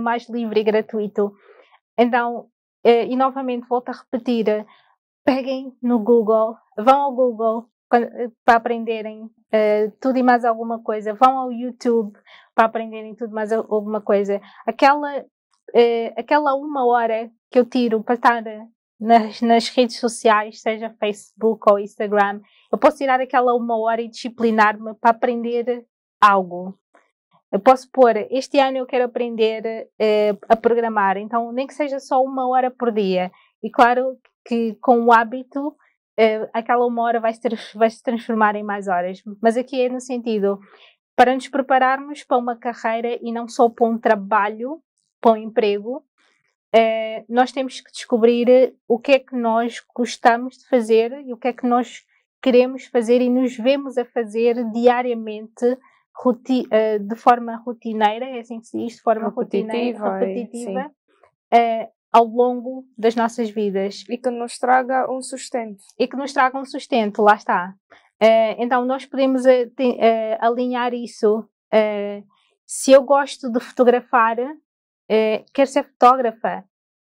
mais livre e gratuito. Então, e novamente volto a repetir, peguem no Google, vão ao Google para aprenderem uh, tudo e mais alguma coisa, vão ao YouTube para aprenderem tudo mais alguma coisa. Aquela, uh, aquela uma hora que eu tiro para estar nas, nas redes sociais, seja Facebook ou Instagram, eu posso tirar aquela uma hora e disciplinar-me para aprender algo. Eu posso pôr, este ano eu quero aprender uh, a programar, então nem que seja só uma hora por dia. E claro que com o hábito uh, aquela uma hora vai se, vai se transformar em mais horas. Mas aqui é no sentido para nos prepararmos para uma carreira e não só para um trabalho, para um emprego, uh, nós temos que descobrir o que é que nós gostamos de fazer e o que é que nós queremos fazer e nos vemos a fazer diariamente de forma rotineira, é assim que se diz, de forma repetitiva, rotineira, repetitiva, uh, ao longo das nossas vidas. E que nos traga um sustento. E que nos traga um sustento, lá está. Uh, então, nós podemos uh, uh, alinhar isso. se eu gosto de fotografar, quero ser fotógrafa.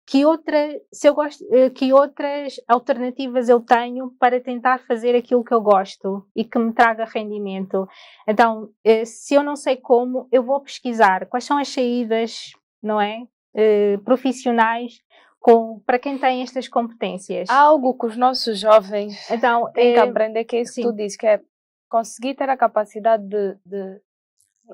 Que, outra, se eu gosto, que outras alternativas eu tenho para tentar fazer aquilo que eu gosto e que me traga rendimento? Então, se eu não sei como, eu vou pesquisar quais são as saídas, não é? Eh, profissionais com, para quem tem estas competências. algo que os nossos jovens então, têm é, que aprender, que é isso sim. que tu dizes, que é conseguir ter a capacidade de, de,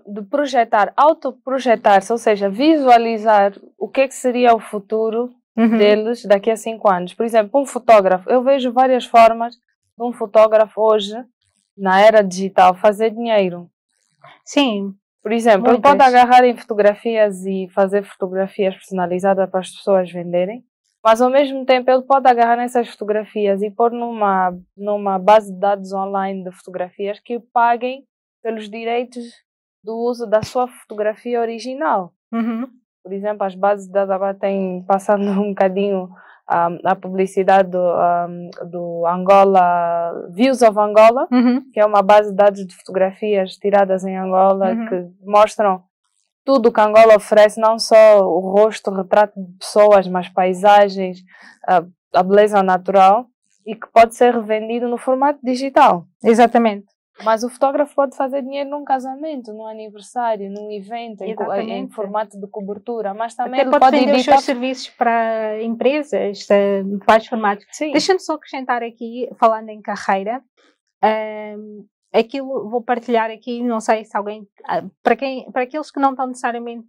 de projetar, autoprojetar-se, ou seja, visualizar o que é que seria o futuro uhum. deles daqui a cinco anos. Por exemplo, um fotógrafo, eu vejo várias formas de um fotógrafo hoje, na era digital, fazer dinheiro. Sim, por exemplo, ele pode agarrar em fotografias e fazer fotografias personalizadas para as pessoas venderem, mas ao mesmo tempo ele pode agarrar nessas fotografias e pôr numa, numa base de dados online de fotografias que paguem pelos direitos do uso da sua fotografia original. Uhum. Por exemplo, as bases de dados agora têm passado (laughs) um bocadinho um, a publicidade do, um, do Angola, Views of Angola, uhum. que é uma base de dados de fotografias tiradas em Angola uhum. que mostram tudo o que Angola oferece, não só o rosto, o retrato de pessoas, mas paisagens, a, a beleza natural e que pode ser revendido no formato digital. Exatamente. Mas o fotógrafo pode fazer dinheiro num casamento, num aniversário, num evento, em, em, formato de cobertura, mas também Até pode, pode vender editar... os seus serviços para empresas de vários formatos. Deixa-me só acrescentar aqui, falando em carreira, um, aquilo vou partilhar aqui, não sei se alguém, ah, para, quem, para aqueles que não estão necessariamente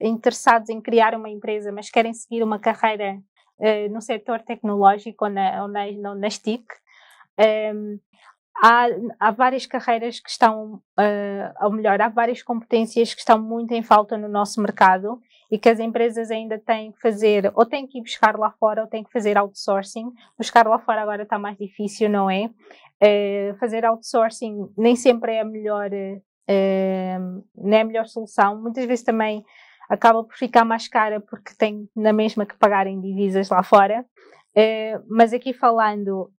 interessados em criar uma empresa, mas querem seguir uma carreira uh, no setor tecnológico ou na, ou na, nas TIC, um, há, há várias carreiras que estão, uh, ou melhor, há várias competências que estão muito em falta no nosso mercado e que as empresas ainda têm que fazer, ou têm que ir buscar lá fora, ou têm que fazer outsourcing. Buscar lá fora agora está mais difícil, não é? Uh, fazer outsourcing nem sempre é a melhor, uh, não é a melhor solução. Muitas vezes também acaba por ficar mais cara porque tem na mesma que pagar em divisas lá fora. Uh, mas aqui falando,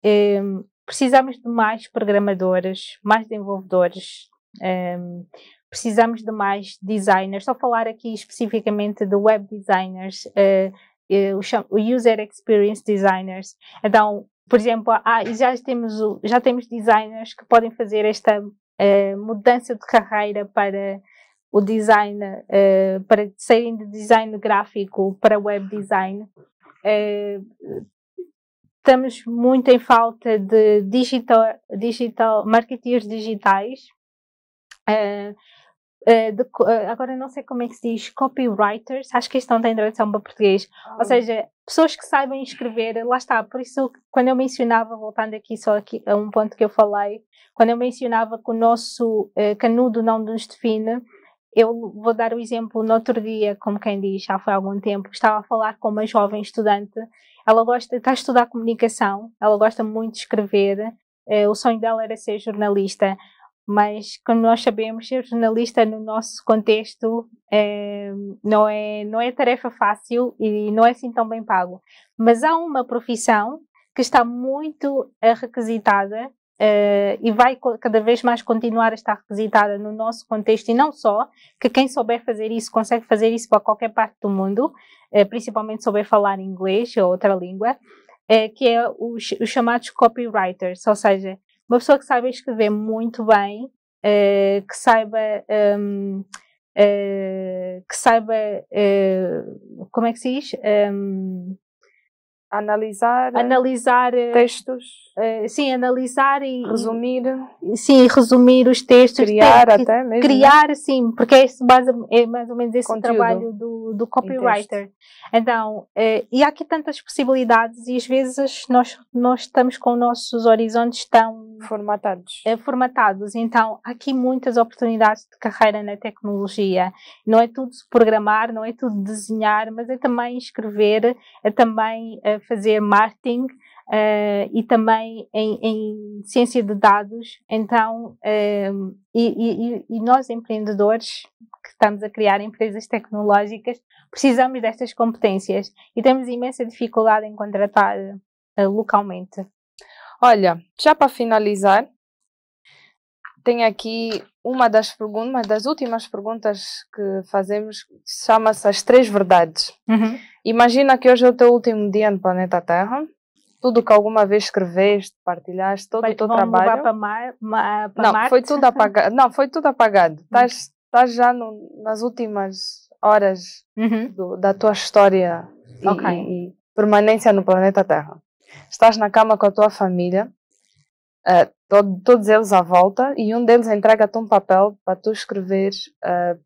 precisamos de mais programadores, mais desenvolvedores, um, precisamos de mais designers. A falar aqui especificamente de web designers, uh, uh, o user experience designers. Então, por exemplo, ah, já temos já temos designers que podem fazer esta uh, mudança de carreira para o design, para saírem de design gráfico para web design. Uh, estamos muito em falta de digital, digital marketeers digitais. Uh, de, agora não sei como é que se diz, copywriters, acho que isto não tem tradução para português. Oh. Ou seja, pessoas que saibam escrever, lá está, por isso quando eu mencionava, voltando aqui só aqui a um ponto que eu falei, quando eu mencionava que o nosso canudo não nos define, eu vou dar o exemplo no outro dia, como quem diz, já foi há algum tempo, que estava a falar com uma jovem estudante. Ela gosta, está a estudar comunicação, ela gosta muito de escrever. Eh, o sonho dela era ser jornalista, mas como nós sabemos, ser jornalista no nosso contexto eh, não, é, não é tarefa fácil e não é assim tão bem pago. Mas há uma profissão que está muito requisitada Uh, e vai cada vez mais continuar a estar requisitada no nosso contexto e não só, que quem souber fazer isso consegue fazer isso para qualquer parte do mundo, uh, principalmente souber falar inglês ou outra língua, uh, que é os, os, chamados copywriters, ou seja, uma pessoa que saiba escrever muito bem, que saiba um, que saiba como é que se diz? Um, analisar, analisar textos Uh, sim, analisar e resumir. sim, resumir os textos. Criar até mesmo. Criar, sim, porque é, base, é mais ou menos esse Conteúdo. trabalho do, do copywriter. Então, uh, e há aqui tantas possibilidades e às vezes nós, nós estamos com nossos horizontes tão formatados. Uh, formatados. Então, há aqui muitas oportunidades de carreira na tecnologia. Não é tudo programar, não é tudo desenhar, mas é também escrever, é também fazer marketing uh, e também em, em, ciência de dados. Então, uh, e, e, e, nós empreendedores que estamos a criar empresas tecnológicas precisamos destas competências e temos imensa dificuldade em contratar uh, localmente. Olha, já para finalizar, tenho aqui uma das perguntas, uma das últimas perguntas que fazemos, chama-se as três verdades. Uhum. Imagina que hoje é o teu último dia no planeta Terra tudo que alguma vez escreveste, partilhaste, todo Vai, o teu trabalho. Para Mar, ma, para não, Marte? foi tudo apagado. (laughs) Não, foi tudo apagado. Estás, estás já no, nas últimas horas uhum. do, da tua história e, okay. e, e, permanência no planeta Terra. Estás na cama com a tua família, uh, todo, todos eles à volta, e um deles entrega-te um papel para tu escreveres uh,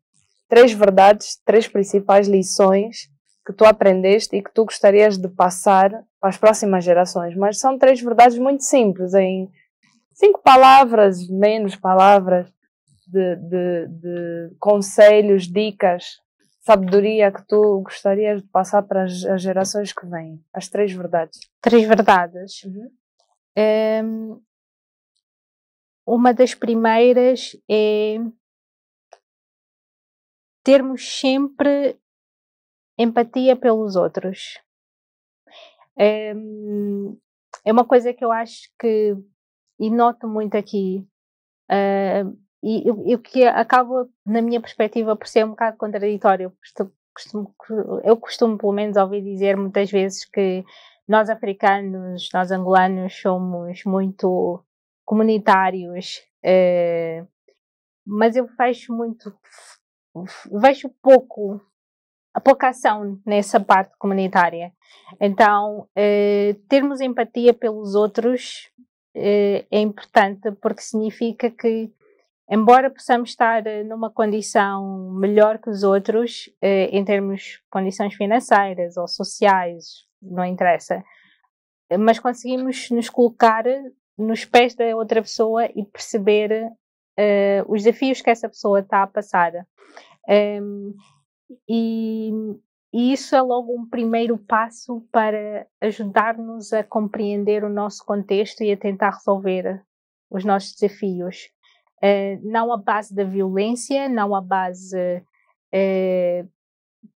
três verdades, três principais lições que tu aprendeste e que tu gostarias de passar para as próximas gerações. Mas são três verdades muito simples, em cinco palavras, menos palavras, de, de, de conselhos, dicas, sabedoria que tu gostarias de passar para as, as gerações que vêm. As três verdades. Três verdades. Uhum. Um, uma das primeiras é termos sempre empatia pelos outros. É, uma coisa que eu acho que, e noto muito aqui, uh, e o que acaba, na minha perspectiva, por ser um bocado contraditório. Costumo, eu costumo, pelo menos, ouvir dizer muitas vezes que nós africanos, nós angolanos, somos muito comunitários, uh, mas eu vejo muito, vejo pouco pouca ação nessa parte comunitária. Então, eh, termos empatia pelos outros eh, é importante porque significa que, embora possamos estar eh, numa condição melhor que os outros, eh, em termos de condições financeiras ou sociais, não interessa, mas conseguimos nos colocar nos pés da outra pessoa e perceber eh, os desafios que essa pessoa está a passar. Um, e, e isso é logo um primeiro passo para ajudar-nos a compreender o nosso contexto e a tentar resolver os nossos desafios. Uh, não à base da violência, não à base uh,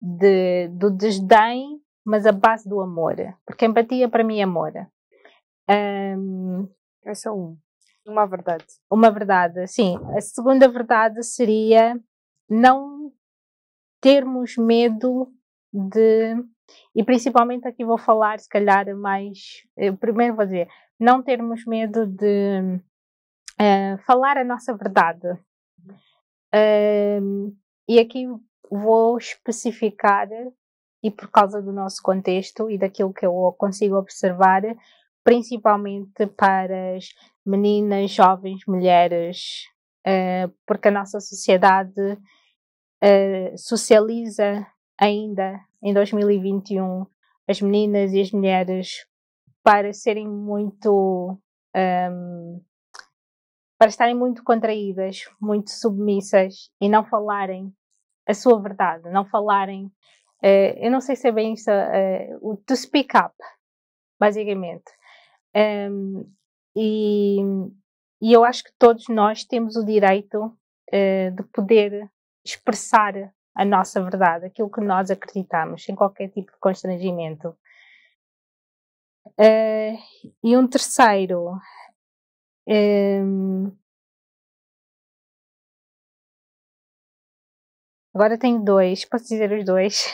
de, do desdém, mas a base do amor. Porque empatia para mim é amor. Um, é um. Uma verdade. Uma verdade, sim. A segunda verdade seria não termos medo de. E principalmente aqui vou falar, se calhar, mais. Eu primeiro vou dizer, não termos medo de uh, falar a nossa verdade. Uh, e aqui vou especificar, e por causa do nosso contexto e daquilo que eu consigo observar, principalmente para as meninas, jovens, mulheres, uh, porque a nossa sociedade uh, socializa ainda em 2021 as meninas e as mulheres para serem muito um, ehm, para estarem muito contraídas, muito submissas e não falarem a sua verdade, não falarem. Uh, eu não sei se é bem isso, uh, to speak up, basicamente. Um, e, e, eu acho que todos nós temos o direito uh, de poder expressar a nossa verdade, aquilo que nós acreditamos, sem qualquer tipo de constrangimento. e um terceiro. Um, Agora tenho dois, posso dizer os dois?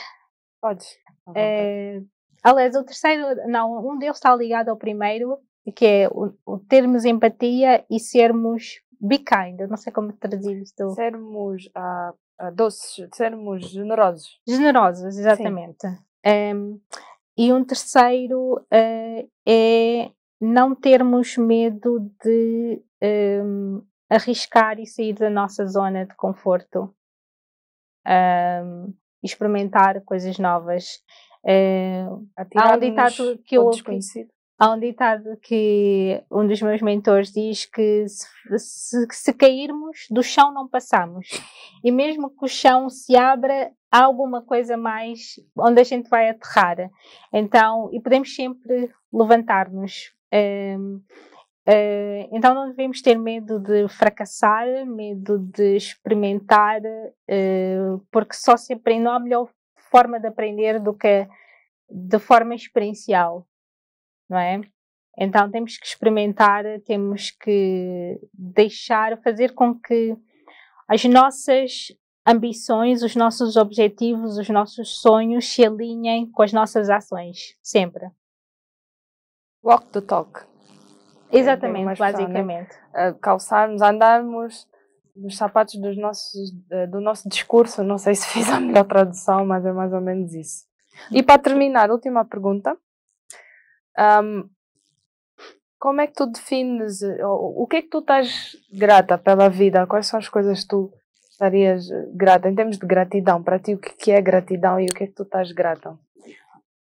Podes. É, aliás, o terceiro, não, um deles está ligado ao primeiro, que é o, o termos empatia e sermos be kind. Eu não sei como traduzir isto. Sermos uh, uh, doces, sermos generosos. Generosos, exatamente. Um, e um terceiro uh, é não termos medo de um, arriscar e sair da nossa zona de conforto um, experimentar coisas novas. Uh, há um ditado que eu desconhecido. Há um ditado que um dos meus mentores diz que se, se, se, cairmos, do chão não passamos. E mesmo que o chão se abra, há alguma coisa mais onde a gente vai aterrar. Então, e podemos sempre levantar-nos. Um, Uh, então não devemos ter medo de fracassar, medo de experimentar, uh, porque só se aprende, não há melhor forma de aprender do que de forma experiencial, não é? Então temos que experimentar, temos que deixar, fazer com que as nossas ambições, os nossos objetivos, os nossos sonhos se alinhem com as nossas ações, sempre. Walk the talk. Exatamente, basicamente. Né? calçarmos, andarmos nos sapatos dos nossos, eh, do nosso discurso. Não sei se fiz a melhor tradução, mas é mais ou menos isso. E para terminar, última pergunta. Um, como é que tu defines, o que é que tu estás grata pela vida? Quais são as coisas que tu estarias grata, em termos de gratidão? Para ti, o que é gratidão e o que é que tu estás grata?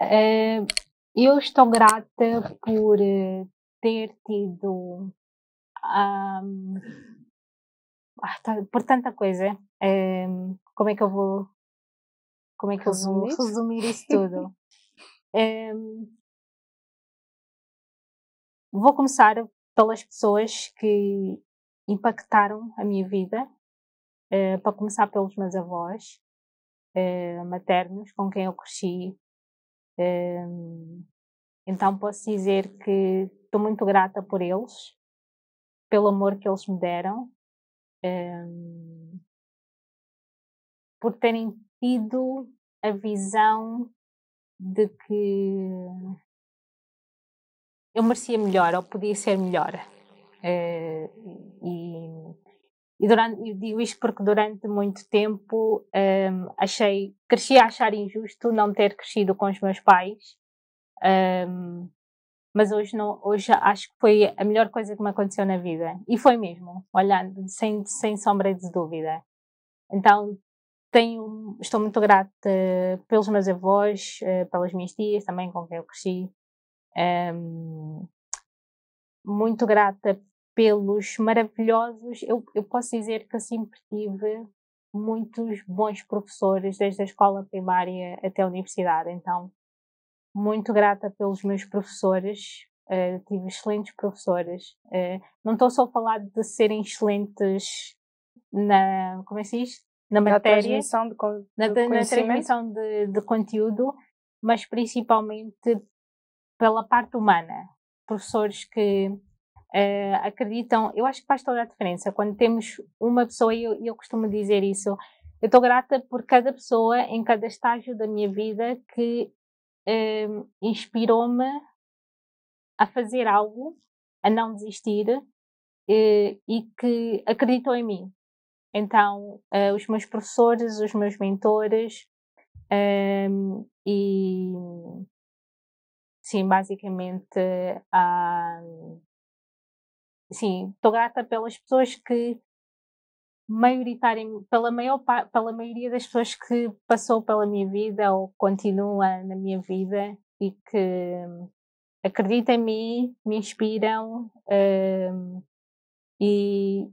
Uh, eu estou grata por eh, ter tido um, ah, por tanta coisa. Um, como é que eu vou como é que resumir? eu vou resumir isso (laughs) tudo? um, vou começar pelas pessoas que impactaram a minha vida, uh, para começar pelos meus avós uh, maternos, com quem eu cresci. então posso dizer que Estou muito grata por eles, pelo amor que eles me deram, por terem tido a visão de que eu merecia melhor ou podia ser melhor. Uh, e, e durante, eu digo isto porque durante muito tempo um, achei, cresci a achar injusto não ter crescido com os meus pais. Um, mas hoje não, hoje acho que foi a melhor coisa que me aconteceu na vida. E foi mesmo, olhando, sem, sem sombra de dúvida. Então, tenho, estou muito grata pelos meus avós, eh, pelas minhas tias também com quem eu cresci. Um, muito grata pelos maravilhosos. Eu, eu posso dizer que eu sempre tive muitos bons professores, desde a escola primária até a universidade. Então, muito grata pelos meus professores, uh, tive excelentes professores. Uh, não estou só a falar de serem excelentes na, como é que se diz? na matéria, transmissão de, na, na transmissão de, de conteúdo, mas principalmente pela parte humana. Professores que uh, acreditam, eu acho que faz toda a diferença quando temos uma pessoa, e eu, eu costumo dizer isso, eu estou grata por cada pessoa em cada estágio da minha vida que uh, inspirou-me a fazer algo, a não desistir uh, e que acreditou em mim. Então, os meus professores, os meus mentores, um, e sim, basicamente, uh, sim, estou grata pelas pessoas que maioritariamente, pela maior pela maioria das pessoas que passou pela minha vida ou continua na minha vida e que acreditam em mim, me inspiram um, e,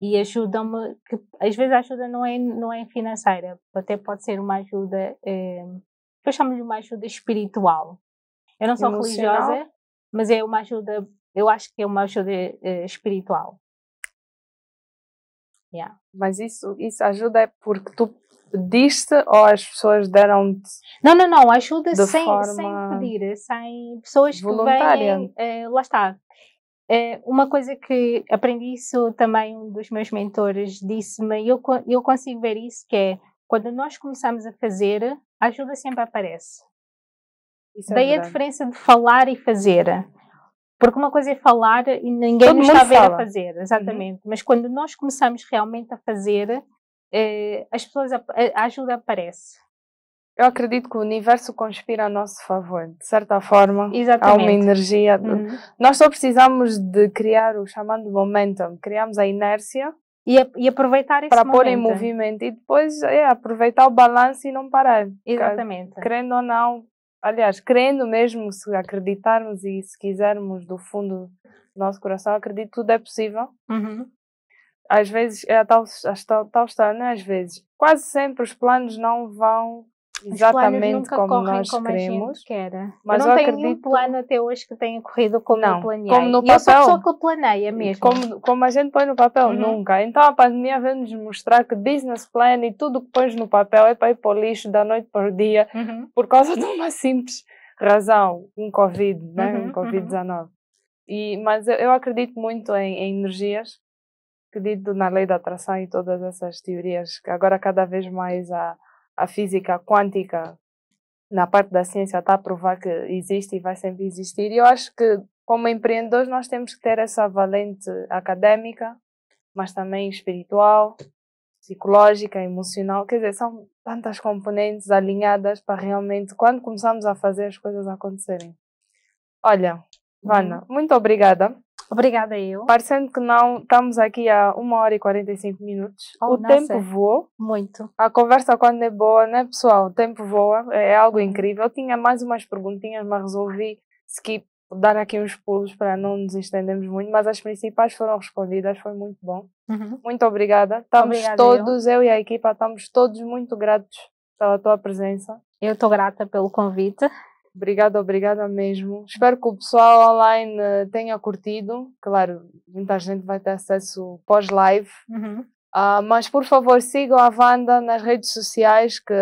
e ajudam-me, que às vezes a ajuda não é, não é financeira, até pode ser uma ajuda, eh, eu chamo-lhe uma ajuda espiritual. Eu não sou Emocional. religiosa, mas é uma ajuda, eu acho que é uma ajuda eh, espiritual. Yeah. Mas isso, isso ajuda é porque tu pediste ou as pessoas deram-te? Não, não, não, ajuda sem, sem pedir, sem pessoas voluntária. que vêm, eh, lá está, é, uma coisa que aprendi isso também um dos meus mentores disse-me, e eu, eu consigo ver isso, que é quando nós começamos a fazer, a ajuda sempre aparece. Isso é Daí a diferença de falar e fazer. Porque uma coisa é falar e ninguém Todo nos está a ver fala. a fazer, exatamente. Uhum. Mas quando nós começamos realmente a fazer, eh, as pessoas, a, a ajuda aparece. Eu acredito que o universo conspira a nosso favor, de certa forma. Exatamente. Há uma energia. Uhum. Nós só precisamos de criar o chamado momentum, criamos a inércia. E, a, e aproveitar esse Para momento. pôr em movimento e depois é, aproveitar o balanço e não parar. Exatamente. Querendo ou não, aliás, querendo mesmo, se acreditarmos e se quisermos do fundo do nosso coração, acredito que tudo é possível. Uhum. Às vezes, é a tal, a tal, tal história, não é? Às vezes, quase sempre os planos não vão exatamente como nós como queremos. Mas eu não eu tenho acredito... nenhum plano até hoje que tenha corrido como não, eu planeei. Como no papel. eu sou a pessoa que planeia mesmo. Como, como a gente põe no papel, uhum. nunca. Então a pandemia veio nos mostrar que business plan e tudo que pões no papel é para ir para o lixo da noite para o dia uhum. por causa (laughs) de uma simples razão, um Covid, né? Uhum, um Covid-19. E, mas eu, eu acredito muito em, em energias, acredito na lei da atração e todas essas teorias que agora cada vez mais há a física quântica na parte da ciência está a provar que existe e vai sempre existir. E eu acho que, como empreendedores, nós temos que ter essa valente académica, mas também espiritual, psicológica, emocional. Quer dizer, são tantas componentes alinhadas para realmente, quando começamos a fazer as coisas acontecerem. Olha, Vana, uhum. muito obrigada. Obrigada eu. Parecendo que não, estamos aqui há 1 hora e 45 minutos. Oh, o nossa, tempo voa. Muito. A conversa quando é boa, né pessoal? O tempo voa, é, é algo incrível. Eu tinha mais umas perguntinhas, mas resolvi skip, dar aqui uns pulos para não nos estendermos muito, mas as principais foram respondidas, foi muito bom. Uhum. Muito obrigada. Estamos obrigada todos, eu. eu e a equipa, estamos todos muito gratos pela tua presença. Eu estou grata pelo convite. Obrigada, obrigada mesmo. Espero que o pessoal online eh, tenha curtido. Claro, muita gente vai ter acesso pós-live. Uhum. Uh, mas por favor sigam a Wanda nas redes sociais que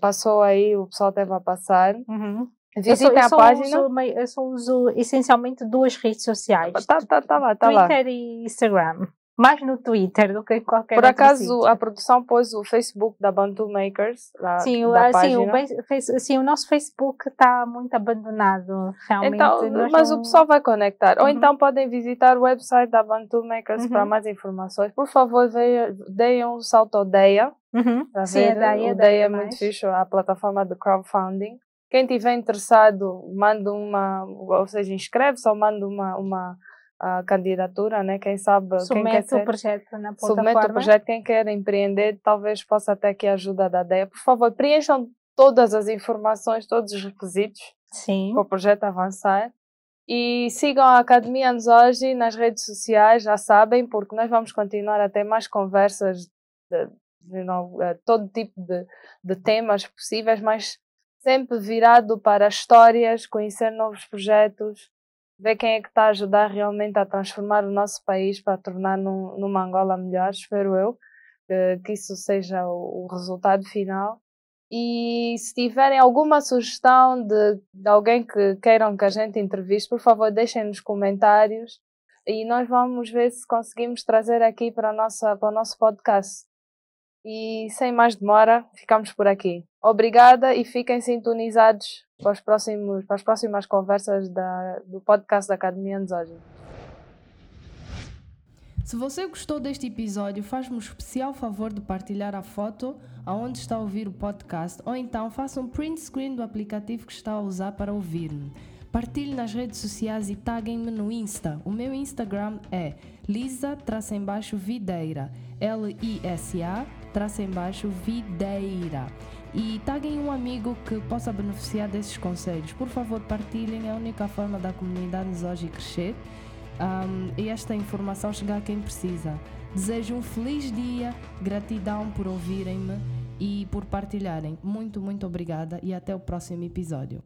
passou aí, o pessoal teve a passar. Uhum. Visitem a página. Uso, eu só uso essencialmente duas redes sociais: tá, tá, tá lá, tá Twitter lá. e Instagram mais no Twitter do que em qualquer Por acaso, sítio. a produção pôs o Facebook da Bantu Makers. Lá, sim, da o, sim, o, sim, o nosso Facebook está muito abandonado, realmente. Então, mas não... o pessoal vai conectar. Uhum. Ou então podem visitar o website da Bantu Makers uhum. para mais informações. Por favor, deem um salto ao DEA. Uhum. Para sim, ver. A DEA, o DEA é muito fixe, a plataforma de crowdfunding. Quem tiver interessado, manda uma, ou seja, inscreve-se ou manda uma, uma a candidatura, né? Quem sabe submete quem quer ser, o projeto na plataforma. Submete o projeto, quem quer empreender, talvez possa até que a ajuda da DEA. Por favor, preencham todas as informações, todos os requisitos Sim. para o projeto avançar. E sigam a Academia Nos Hoje nas redes sociais, já sabem, porque nós vamos continuar a ter mais conversas de, de, de eh, todo tipo de, de temas possíveis, mas sempre virado para histórias, conhecer novos projetos, ver quem é que está a ajudar realmente a transformar o nosso país para tornar num, numa Angola melhor, espero eu. que, que isso seja o, o resultado final. E se tiverem alguma sugestão de, de alguém que queiram que a gente entreviste, por favor, deixem nos comentários e nós vamos ver se conseguimos trazer aqui para, nossa, para o nosso podcast. E sem mais demora, ficamos por aqui. Obrigada e fiquem sintonizados para, os próximos, para as próximas conversas da, do podcast da Academia Anzógena. Se você gostou deste episódio, faz-me um especial favor de partilhar a foto aonde está a ouvir o podcast ou então faça um print screen do aplicativo que está a usar para ouvir-me. Partilhe nas redes sociais e taguem-me no Insta. O meu Instagram é lisa-videira, L-I-S-A-videira. E taguem um amigo que possa beneficiar desses conselhos. Por favor, partilhem, é a única forma da comunidade nos hoje crescer um, e esta informação chegar a quem precisa. Desejo um feliz dia, gratidão por ouvirem-me e por partilharem. Muito, muito obrigada e até o próximo episódio.